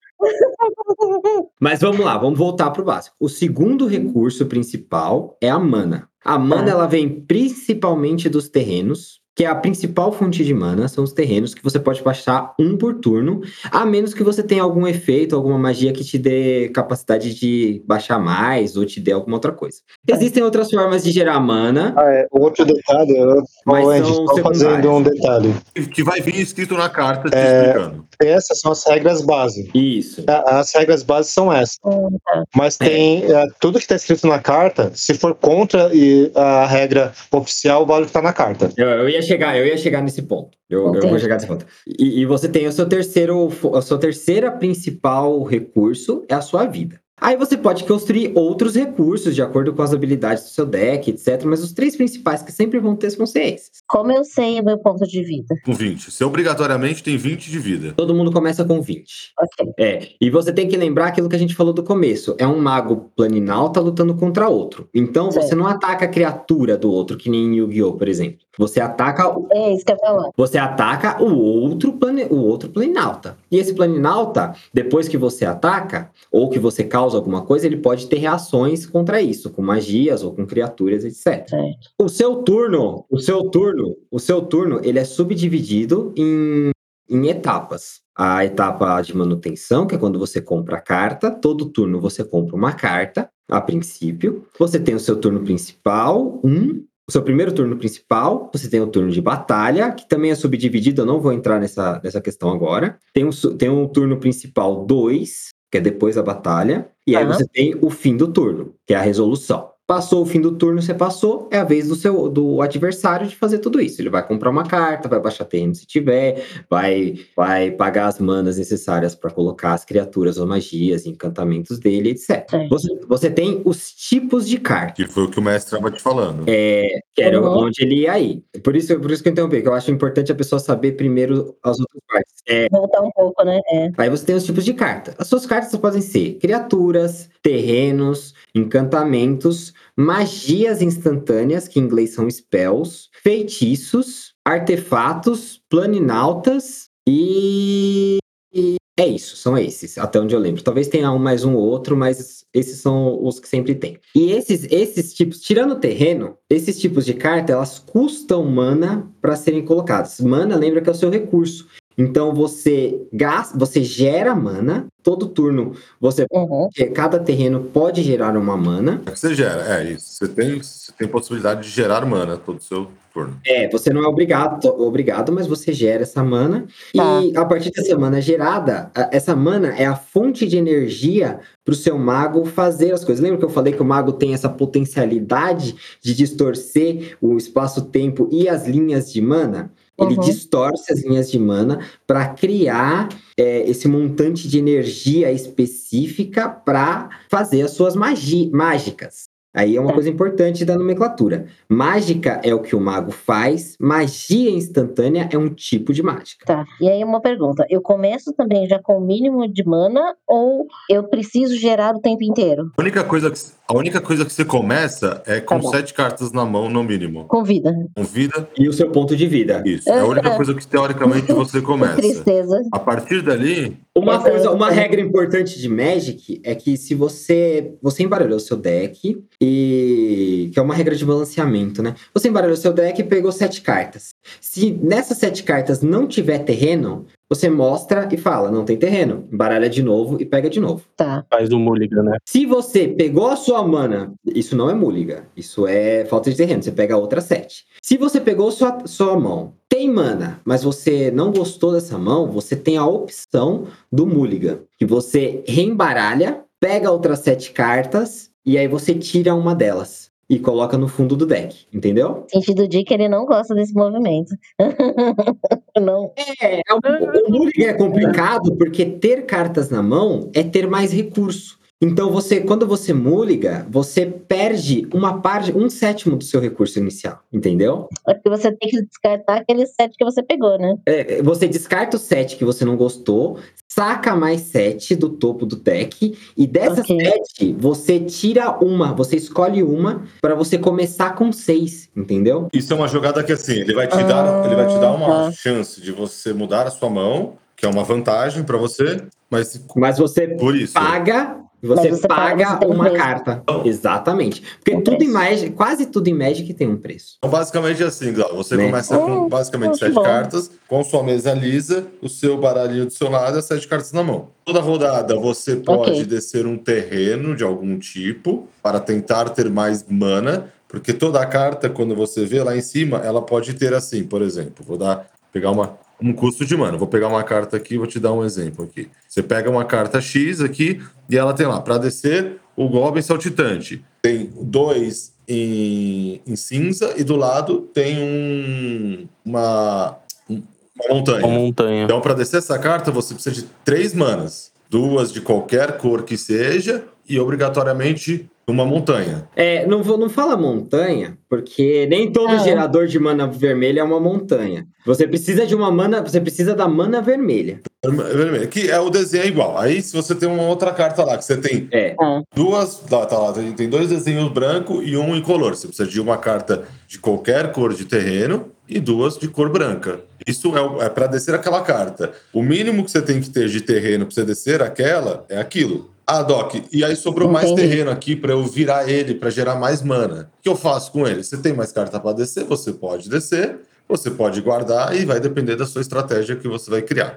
Mas vamos lá, vamos voltar pro básico. O segundo recurso principal é a mana. A mana Tá. ela vem principalmente dos terrenos, que é a principal fonte de mana, são os terrenos que você pode baixar um por turno, a menos que você tenha algum efeito, alguma magia que te dê capacidade de baixar mais ou te dê alguma outra coisa. Existem outras formas de gerar mana, Ah, é. Outro detalhe, eu, Mas Andy, são só fazendo secundários. um detalhe. Que vai vir escrito na carta te É. explicando. Essas são as regras base. isso. A- As regras bases são essas. tá. Mas tem é, tudo que está escrito na carta, se for contra e a regra oficial, vale o que está na carta. Eu, eu ia chegar, eu ia chegar nesse ponto. Eu, eu vou chegar nesse ponto. E, e você tem o seu terceiro, a sua terceira principal recurso é a sua vida. Aí você pode construir outros recursos de acordo com as habilidades do seu deck, etc. Mas os três principais que sempre vão ter ser esses. Como eu sei o meu ponto de vida? Com 20. Você obrigatoriamente tem 20 de vida. Todo mundo começa com 20. Ok. É, e você tem que lembrar aquilo que a gente falou do começo. É um mago planinalta lutando contra outro. Então você não ataca a criatura do outro, que nem em Yu-Gi-Oh!, por exemplo. Você ataca o- É isso que eu falar. Você ataca o outro, plane... o outro planinalta. E esse planinalta, depois que você ataca, ou que você causa alguma coisa, ele pode ter reações contra isso, com magias ou com criaturas, etc. Certo. O seu turno, o seu turno, o seu turno, ele é subdividido em, em etapas. A etapa de manutenção, que é quando você compra a carta. Todo turno você compra uma carta, a princípio. Você tem o seu turno principal, um. O seu primeiro turno principal, você tem o turno de batalha, que também é subdividido, eu não vou entrar nessa, nessa questão agora. Tem um, tem um turno principal 2, que é depois da batalha. E aí Aham. você tem o fim do turno, que é a resolução. Passou o fim do turno, você passou, é a vez do seu do adversário de fazer tudo isso. Ele vai comprar uma carta, vai baixar terreno se tiver, vai vai pagar as manas necessárias para colocar as criaturas ou magias, encantamentos dele, etc. Certo. Você, você tem os tipos de carta. Que foi o que o mestre estava te falando. É, que era Uhum. onde ele ia aí. Por isso, por isso que eu interrompi, que eu acho importante a pessoa saber primeiro as outras partes. É, Voltar um pouco, né? É. Aí você tem os tipos de carta. As suas cartas podem ser criaturas, terrenos, encantamentos, magias instantâneas, que em inglês são spells, feitiços, artefatos, planinautas e. e é isso, são esses, até onde eu lembro. Talvez tenha um mais um ou outro, mas esses são os que sempre tem. E esses, esses tipos, tirando o terreno, esses tipos de carta, elas custam mana para serem colocadas. Mana, lembra que é o seu recurso. Então você gasta, você gera mana. Todo turno você Uhum. cada terreno pode gerar uma mana. É que você gera, é isso. Você tem, você tem possibilidade de gerar mana todo o seu turno. É, você não é obrigado, obrigado, mas você gera essa mana. Tá. E a partir dessa mana gerada, essa mana é a fonte de energia para o seu mago fazer as coisas. Lembra que eu falei que o mago tem essa potencialidade de distorcer o espaço-tempo e as linhas de mana? Ele Uhum. distorce as linhas de mana para criar é, esse montante de energia específica para fazer as suas magi mágicas. Aí é uma Tá. coisa importante da nomenclatura. Mágica é o que o mago faz, magia instantânea é um tipo de mágica. Tá. E aí uma pergunta. Eu começo também já com o mínimo de mana ou eu preciso gerar o tempo inteiro? A única coisa que, a única coisa que você começa é com Tá sete cartas na mão, no mínimo. Com vida. Com vida, E o seu ponto de vida. isso. É a única coisa que teoricamente você começa. tristeza. A partir dali, Uma Essa é coisa, uma regra importante de Magic é que se você você embaralhou seu deck e que é uma regra de balanceamento, né? Você embaralhou seu deck e pegou sete cartas. Se nessas sete cartas não tiver terreno, você mostra e fala, não tem terreno. Embaralha de novo e pega de novo. Tá. Faz o mulligan, né? Se você pegou a sua mana, isso não é múliga, isso é falta de terreno, você pega a outra sete. Se você pegou sua, sua mão, tem mana, mas você não gostou dessa mão, você tem a opção do múliga, que você reembaralha, pega outras sete cartas e aí você tira uma delas e coloca no fundo do deck, entendeu? Sentido de que ele não gosta desse movimento. não. É, o, o múliga é complicado porque ter cartas na mão é ter mais recurso. Então você, quando você mulliga, você perde uma parte, um sétimo do seu recurso inicial, entendeu? É porque você tem que descartar aquele set que você pegou, né? É, você descarta o set que você não gostou, saca mais sete do topo do deck e dessas Ok. sete você tira uma, você escolhe uma pra você começar com seis, entendeu? Isso é uma jogada que assim, ele vai te dar, ele vai te dar uma Ah. chance de você mudar a sua mão, que é uma vantagem pra você, mas Mas você por isso. paga, você, você paga, paga você um uma preço. carta. Exatamente. Porque Um tudo em. Magic, quase tudo em Magic tem um preço. Então, basicamente é assim, Glau. Você Né? começa com Hum, basicamente acho sete bom. cartas, com sua mesa lisa, o seu baralhinho do seu lado e as sete cartas na mão. Toda rodada você pode Ok. descer um terreno de algum tipo para tentar ter mais mana, porque toda a carta, quando você vê lá em cima, ela pode ter assim, por exemplo, vou dar pegar uma um custo de mana. Vou pegar uma carta aqui, vou te dar um exemplo aqui. Você pega uma carta X aqui e ela tem lá para descer o Goblin Saltitante. Tem dois em, em cinza e do lado tem um uma, um- uma montanha. Uma montanha. Então, para descer essa carta, você precisa de três manas. Duas de qualquer cor que seja e obrigatoriamente uma montanha. É, não, vou, não fala montanha, porque nem todo Ah. gerador de mana vermelha é uma montanha. Você precisa de uma mana, você precisa da mana vermelha. Vermelho, Que é o desenho é igual. Aí, se você tem uma outra carta lá, que você tem É. duas. Tá, tá lá, tem, tem dois desenhos branco e um incolor. Você precisa de uma carta de qualquer cor de terreno e duas de cor branca. Isso é, é para descer aquela carta. O mínimo que você tem que ter de terreno para você descer aquela é aquilo. Ah, Doc, e aí sobrou mais Entendi. terreno aqui para eu virar ele para gerar mais mana. O que eu faço com ele? Você tem mais carta para descer, você pode descer, você pode guardar e vai depender da sua estratégia que você vai criar.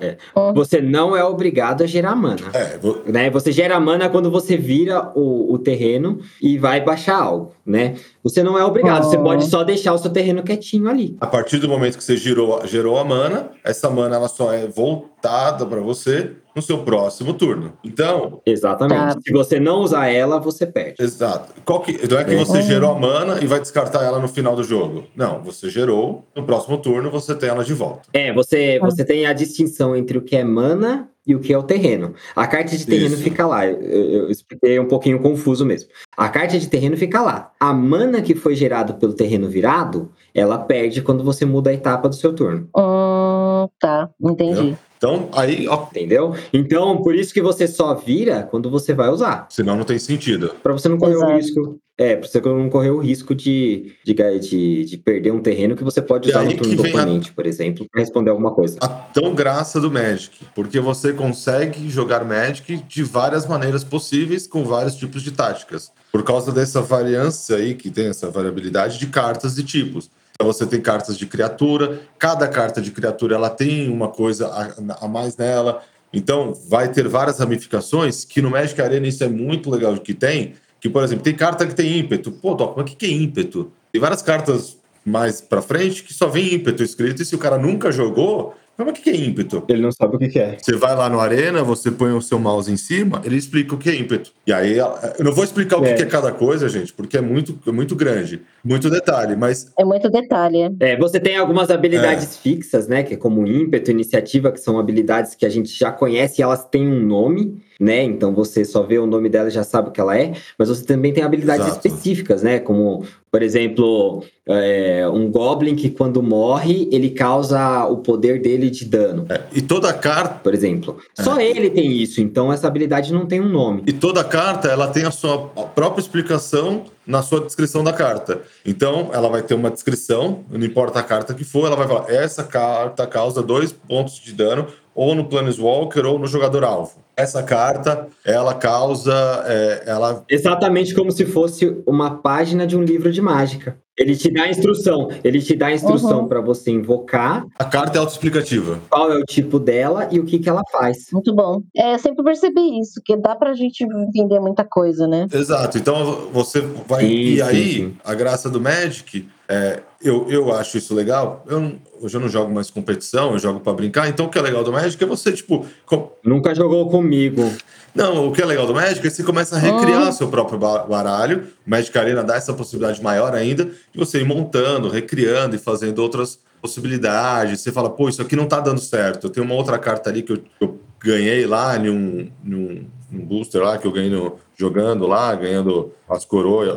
Você não é obrigado a gerar mana. É, vo- Né? Você gera mana quando você vira o, o terreno e vai baixar algo, né? Você não é obrigado, você Oh. pode só deixar o seu terreno quietinho ali. A partir do momento que você girou, gerou a mana, essa mana ela só é voltada para você no seu próximo turno. Então, Exatamente. Tá. Se você não usar ela, você perde. exato. Qual que, não é que É. você gerou a mana e vai descartar ela no final do jogo. Não, você gerou, no próximo turno você tem ela de volta. É, você, você tem a distinção entre o que é mana e o que é o terreno. A carta de terreno Isso. fica lá. Eu, eu expliquei um pouquinho confuso mesmo. A carta de terreno fica lá. A mana que foi gerada pelo terreno virado, ela perde quando você muda a etapa do seu turno. Hum, tá, entendi. Então, aí, ó, Entendeu? Então, por isso que você só vira quando você vai usar. senão não tem sentido. Pra você não correr o Exato. risco. É, pra você não correr o risco de, de, de, de perder um terreno que você pode usar no turno que do vem a- oponente, por exemplo, pra responder alguma coisa. A tão graça do Magic, porque você consegue jogar Magic de várias maneiras possíveis, com vários tipos de táticas. Por causa dessa variância aí, que tem essa variabilidade de cartas e tipos. Então você tem cartas de criatura, cada carta de criatura ela tem uma coisa a, a mais nela. Então vai ter várias ramificações, que no Magic Arena isso é muito legal que tem. Que, por exemplo, tem carta que tem ímpeto. Pô, Doc, mas o que que é ímpeto? Tem várias cartas mais pra frente que só vem ímpeto escrito, e se o cara nunca jogou, mas o que é ímpeto? Ele não sabe o que, é. Você vai lá no Arena, você põe o seu mouse em cima, ele explica o que é ímpeto. E aí, eu não vou explicar o que É. que é cada coisa, gente, porque é muito, é muito grande, muito detalhe, mas É muito detalhe. é. É, você tem algumas habilidades fixas, né? Que é como ímpeto, iniciativa, que são habilidades que a gente já conhece e elas têm um nome, né? Então você só vê o nome dela e já sabe o que ela é. Mas você também tem habilidades Exato. específicas, né? Como, por exemplo, é, um Goblin que quando morre, ele causa o poder dele de dano, é, e toda carta por exemplo. Só ele tem isso, então essa habilidade não tem um nome. e toda carta ela tem a sua própria explicação na sua descrição da carta. Então, ela vai ter uma descrição, não importa a carta que for, ela vai falar: essa carta causa dois pontos de dano, ou no Planeswalker ou no jogador alvo. Essa carta, ela causa. é, ela Exatamente como se fosse uma página de um livro de mágica. Ele te dá a instrução, ele te dá a instrução Uhum. para você invocar a carta é autoexplicativa. qual é o tipo dela e o que, que ela faz. Muito bom. É, eu sempre percebi isso, que dá pra gente entender muita coisa, né? Exato. Então você vai. Sim, e aí, sim. a graça do Magic, é, eu, eu acho isso legal. Eu, não- hoje eu não jogo mais competição, eu jogo pra brincar. Então o que é legal do Magic é você, tipo. com- Nunca jogou comigo. Não, o que é legal do Magic é que você começa a recriar seu próprio ba- baralho. O Magic Arena dá essa possibilidade maior ainda de você ir montando, recriando e fazendo outras possibilidades. Você fala, pô, isso aqui não tá dando certo. Eu tenho uma outra carta ali que eu, eu ganhei lá num, num um booster lá que eu ganhei no, jogando lá, ganhando as coroas,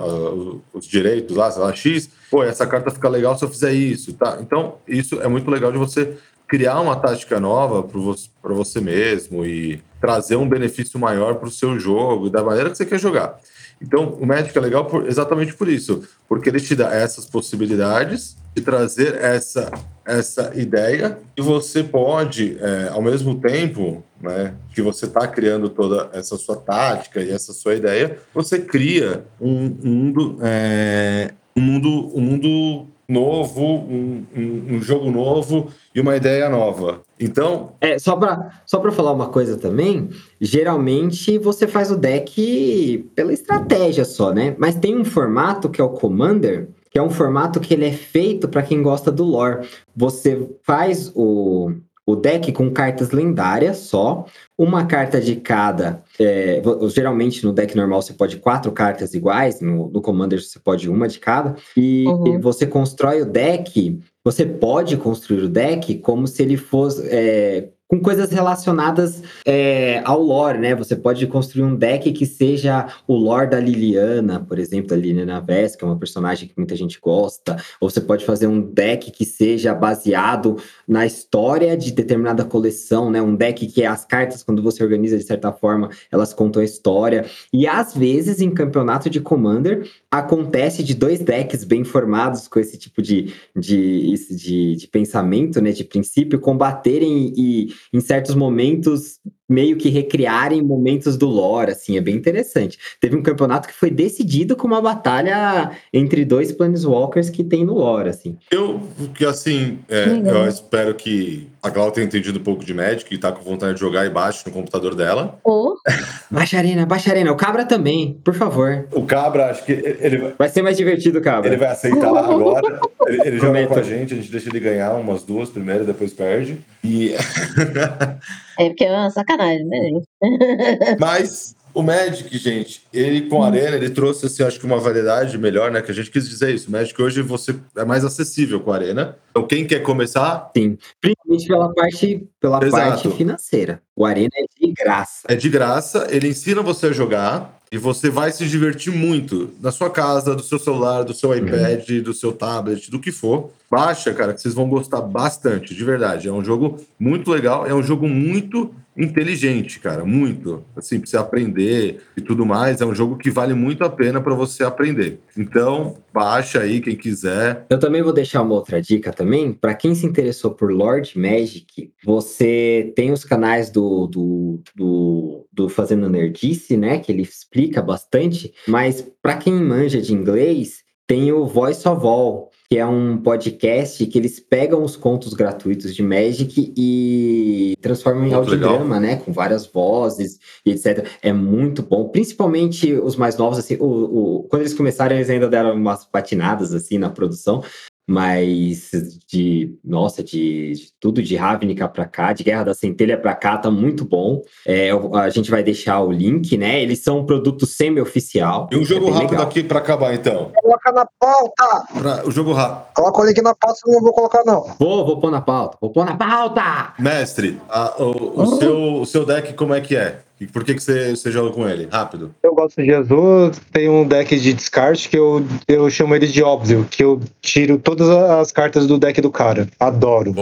os direitos lá, sei lá, X. Pô, essa carta fica legal se eu fizer isso, tá? Então, isso é muito legal de você criar uma tática nova para você mesmo e trazer um benefício maior para o seu jogo, da maneira que você quer jogar. Então, o Magic é legal por, exatamente por isso, porque ele te dá essas possibilidades de trazer essa, essa ideia e você pode, é, ao mesmo tempo né, que você está criando toda essa sua tática e essa sua ideia, você cria um mundo, é, um mundo, um mundo novo, um, um, um, jogo novo e uma ideia nova. Então. É, só para só falar uma coisa também, geralmente você faz o deck pela estratégia só, né? Mas tem um formato que é o Commander, que é um formato que ele é feito para quem gosta do lore. Você faz o, o deck com cartas lendárias só, uma carta de cada. É, geralmente no deck normal você pode quatro cartas iguais, no, no Commander você pode uma de cada, e, uhum. e você constrói o deck. Você pode construir o deck como se ele fosse. É, com coisas relacionadas é, ao lore, né? Você pode construir um deck que seja o lore da Liliana, por exemplo, a Liliana Vess, que é uma personagem que muita gente gosta, ou você pode fazer um deck que seja baseado na história de determinada coleção, né? Um deck que as cartas, quando você organiza de certa forma, elas contam a história. E às vezes, em campeonato de Commander, acontece de dois decks bem formados com esse tipo de, de, de, de pensamento, né? De princípio, combaterem e em certos momentos meio que recriarem momentos do lore, assim, é bem interessante. Teve um campeonato que foi decidido com uma batalha entre dois Planeswalkers que tem no lore, assim. Eu, que assim, é, eu espero que a Glau tenha entendido um pouco de Magic e tá com vontade de jogar e baixe no computador dela. Oh. baixa arena, baixa arena. O Cabra também, por favor. O Cabra, acho que ele vai... vai ser mais divertido, Cabra. Ele vai aceitar agora. Ele, ele joga com a gente, a gente deixa ele ganhar umas duas primeiro, depois perde. E... é porque é uma sacanagem, né, gente? Mas o Magic, gente, ele com a Arena, ele trouxe, assim, acho que uma variedade melhor, né? Que a gente quis dizer isso. O Magic hoje você é mais acessível com a Arena. Então, quem quer começar? Sim, principalmente pela parte, pela parte financeira. O Arena é de graça. É de graça, ele ensina você a jogar e você vai se divertir muito na sua casa, do seu celular, do seu uhum. iPad, uhum. do seu tablet, do que for. Baixa, cara, que vocês vão gostar bastante, de verdade. É um jogo muito legal, é um jogo muito inteligente, cara, muito. Assim, pra você aprender e tudo mais, é um jogo que vale muito a pena para você aprender. Então, baixa aí quem quiser. Eu também vou deixar uma outra dica também, para quem se interessou por Lord Magic, você tem os canais do, do, do, do Fazendo Nerdice, né, que ele explica bastante, mas para quem manja de inglês, tem o Voice of All, que é um podcast que eles pegam os contos gratuitos de Magic e transformam em audiodrama, né? Com várias vozes e etc. É muito bom. Principalmente os mais novos, assim, o, o, quando eles começaram, eles ainda deram umas patinadas assim na produção, mas de nossa, de, de, tudo de Ravnica para cá, de Guerra da Centelha para cá, tá muito bom. É, a gente vai deixar o link, né? Eles são um produto semi-oficial. E um jogo é rápido legal. aqui para acabar, então. Coloca na pauta! Pra, o jogo rápido. Coloca o link na pauta, não vou colocar, não. Vou, vou pôr na pauta. Vou pôr na pauta! Mestre, a, o, o, uhum. seu, o seu deck, como é que é? E por que, que você, você joga com ele? Rápido. Eu gosto de azul, tem um deck de descarte que eu, eu chamo ele de óbvio, que eu tiro todas as cartas do deck do cara. Adoro.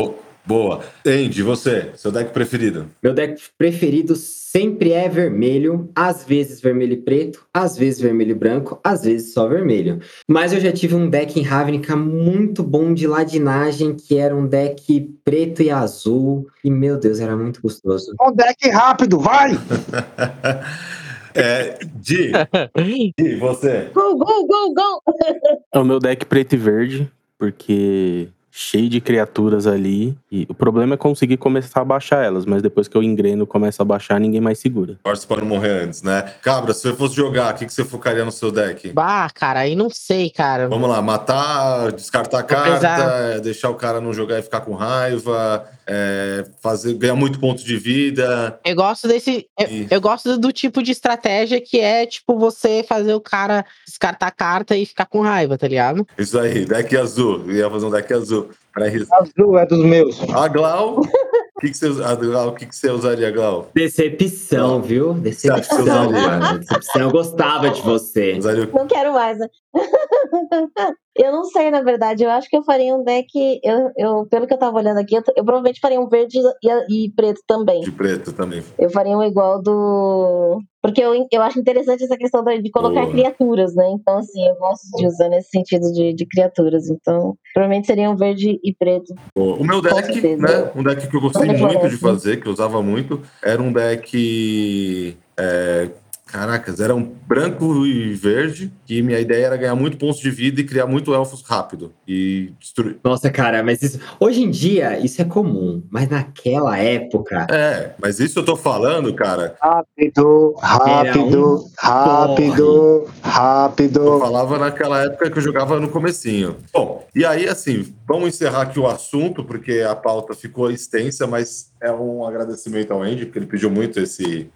Boa. Andy, você, seu deck preferido? Meu deck preferido sempre é vermelho, às vezes vermelho e preto, às vezes vermelho e branco, às vezes só vermelho. Mas eu já tive um deck em Ravnica muito bom de ladinagem, que era um deck preto e azul, e meu Deus, era muito gostoso. Um deck rápido, vai! É, Di, Di, você? Go, go, go, go! É o meu deck preto e verde, porque cheio de criaturas ali. E o problema é conseguir começar a baixar elas, mas depois que eu engreno começa a baixar, ninguém mais segura. Torce para não morrer antes, né? Cabra, se você fosse jogar, o que, que você focaria no seu deck? Bah, cara, aí não sei, cara. Vamos lá, matar, descartar a carta, deixar o cara não jogar e ficar com raiva é, fazer ganhar muito ponto de vida. Eu gosto desse. Eu, eu, gosto do tipo de estratégia que é tipo você fazer o cara descartar a carta e ficar com raiva, tá ligado? Isso aí, deck azul. Eu ia fazer um deck azul. Azul é dos meus. A Glau. O que, que, você, Glau, o que, que você usaria, Glau? Decepção, viu? Decepção, mano. Decepção. Eu gostava de você. Usaria Não quero mais? eu não sei, na verdade. Eu acho que eu faria um deck. Eu, eu, pelo que eu tava olhando aqui, eu, eu provavelmente faria um verde e, e preto também. de preto também. Eu faria um igual do. Porque eu, eu acho interessante essa questão de colocar Boa. criaturas, né? Então, assim, eu gosto de usar nesse sentido de, de criaturas. Então, provavelmente seria um verde e preto. O meu deck, né? Um deck que eu gostei muito de fazer, que eu usava muito, era um deck. é, caracas, era um branco e verde, e minha ideia era ganhar muito pontos de vida e criar muito elfos rápido. E destruir. Nossa, cara, mas isso, hoje em dia isso é comum, mas naquela época. É, mas isso eu tô falando, cara. Rápido, rápido, rápido, Eu rápido. falava naquela época que eu jogava no comecinho. Bom, e aí, assim, vamos encerrar aqui o assunto, porque a pauta ficou extensa, mas é um agradecimento ao Andy, porque ele pediu muito esse,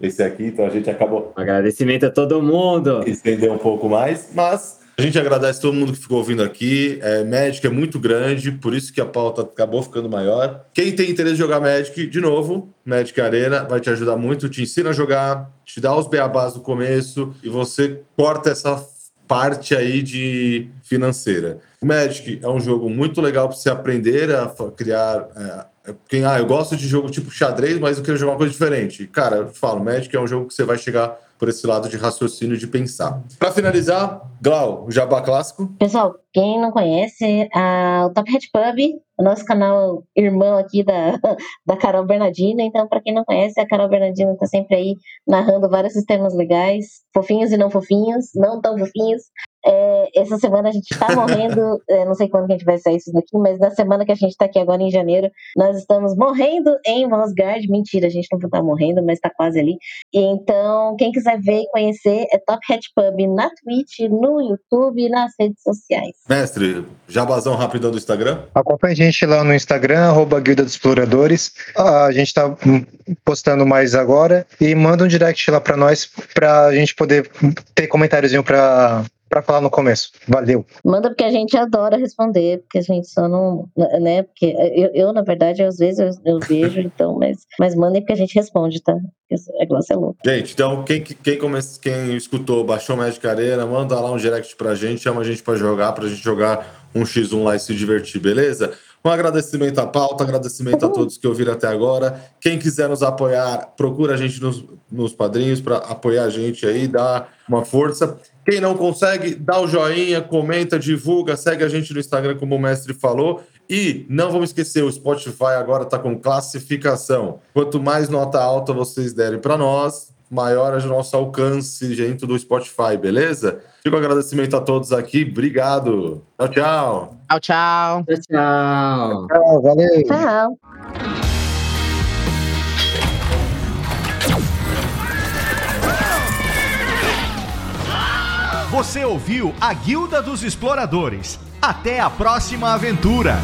esse aqui, então a gente acabou agradecimento a todo mundo. estender um pouco mais, mas a gente agradece todo mundo que ficou ouvindo aqui. É, Magic é muito grande, por isso que a pauta acabou ficando maior. Quem tem interesse em jogar Magic, de novo, Magic Arena vai te ajudar muito, te ensina a jogar, te dá os beabás no começo e você corta essa parte aí de financeira. O Magic é um jogo muito legal para você aprender a criar. é, quem, ah, eu gosto de jogo tipo xadrez, mas eu quero jogar uma coisa diferente. Cara, eu falo, Magic é um jogo que você vai chegar por esse lado de raciocínio de pensar. Para finalizar, Glau, o Jabá Clássico. Pessoal, quem não conhece, a, o Top Hat Pub, o nosso canal irmão aqui da, da Carol Bernardino. Então, para quem não conhece, a Carol Bernardino tá sempre aí narrando vários sistemas legais, fofinhos e não fofinhos, não tão fofinhos. É, essa semana a gente tá morrendo, é, não sei quando que a gente vai sair isso daqui, mas na semana que a gente tá aqui agora em janeiro, nós estamos morrendo em Mosgard. Mentira, a gente não tá morrendo, mas tá quase ali. E Então, quem quiser ver e conhecer é Top Hat Pub na Twitch, no YouTube e nas redes sociais. Mestre, jabazão rapidão do Instagram. Acompanhe a gente lá no Instagram, arroba Guilda dos Exploradores. Ah, A gente tá hum, postando mais agora. E manda um direct lá pra nós, pra gente poder ter comentáriozinho pra, pra falar no começo. Valeu. Manda porque a gente adora responder, porque a gente só não, né? Porque eu, eu, na verdade, às vezes eu, eu vejo, então, mas, mas mandem porque a gente responde, tá? A negócio é louco. Gente, então quem, quem, come- quem escutou, baixou Magic Arena, manda lá um direct pra gente, chama a gente pra jogar, pra gente jogar um X1 lá e se divertir, beleza? Um agradecimento à pauta, agradecimento a todos que ouviram até agora. Quem quiser nos apoiar, procura a gente nos, nos padrinhos para apoiar a gente aí, dar uma força. Quem não consegue, dá o joinha, comenta, divulga, segue a gente no Instagram, como o mestre falou. E não vamos esquecer, o Spotify agora está com classificação. Quanto mais nota alta vocês derem para nós, maior é o nosso alcance dentro do Spotify, beleza? Fico um agradecimento a todos aqui. Obrigado. Tchau, tchau. Tchau, tchau. Tchau, tchau. Tchau, valeu. Tchau. Você ouviu a Guilda dos Exploradores. Até a próxima aventura!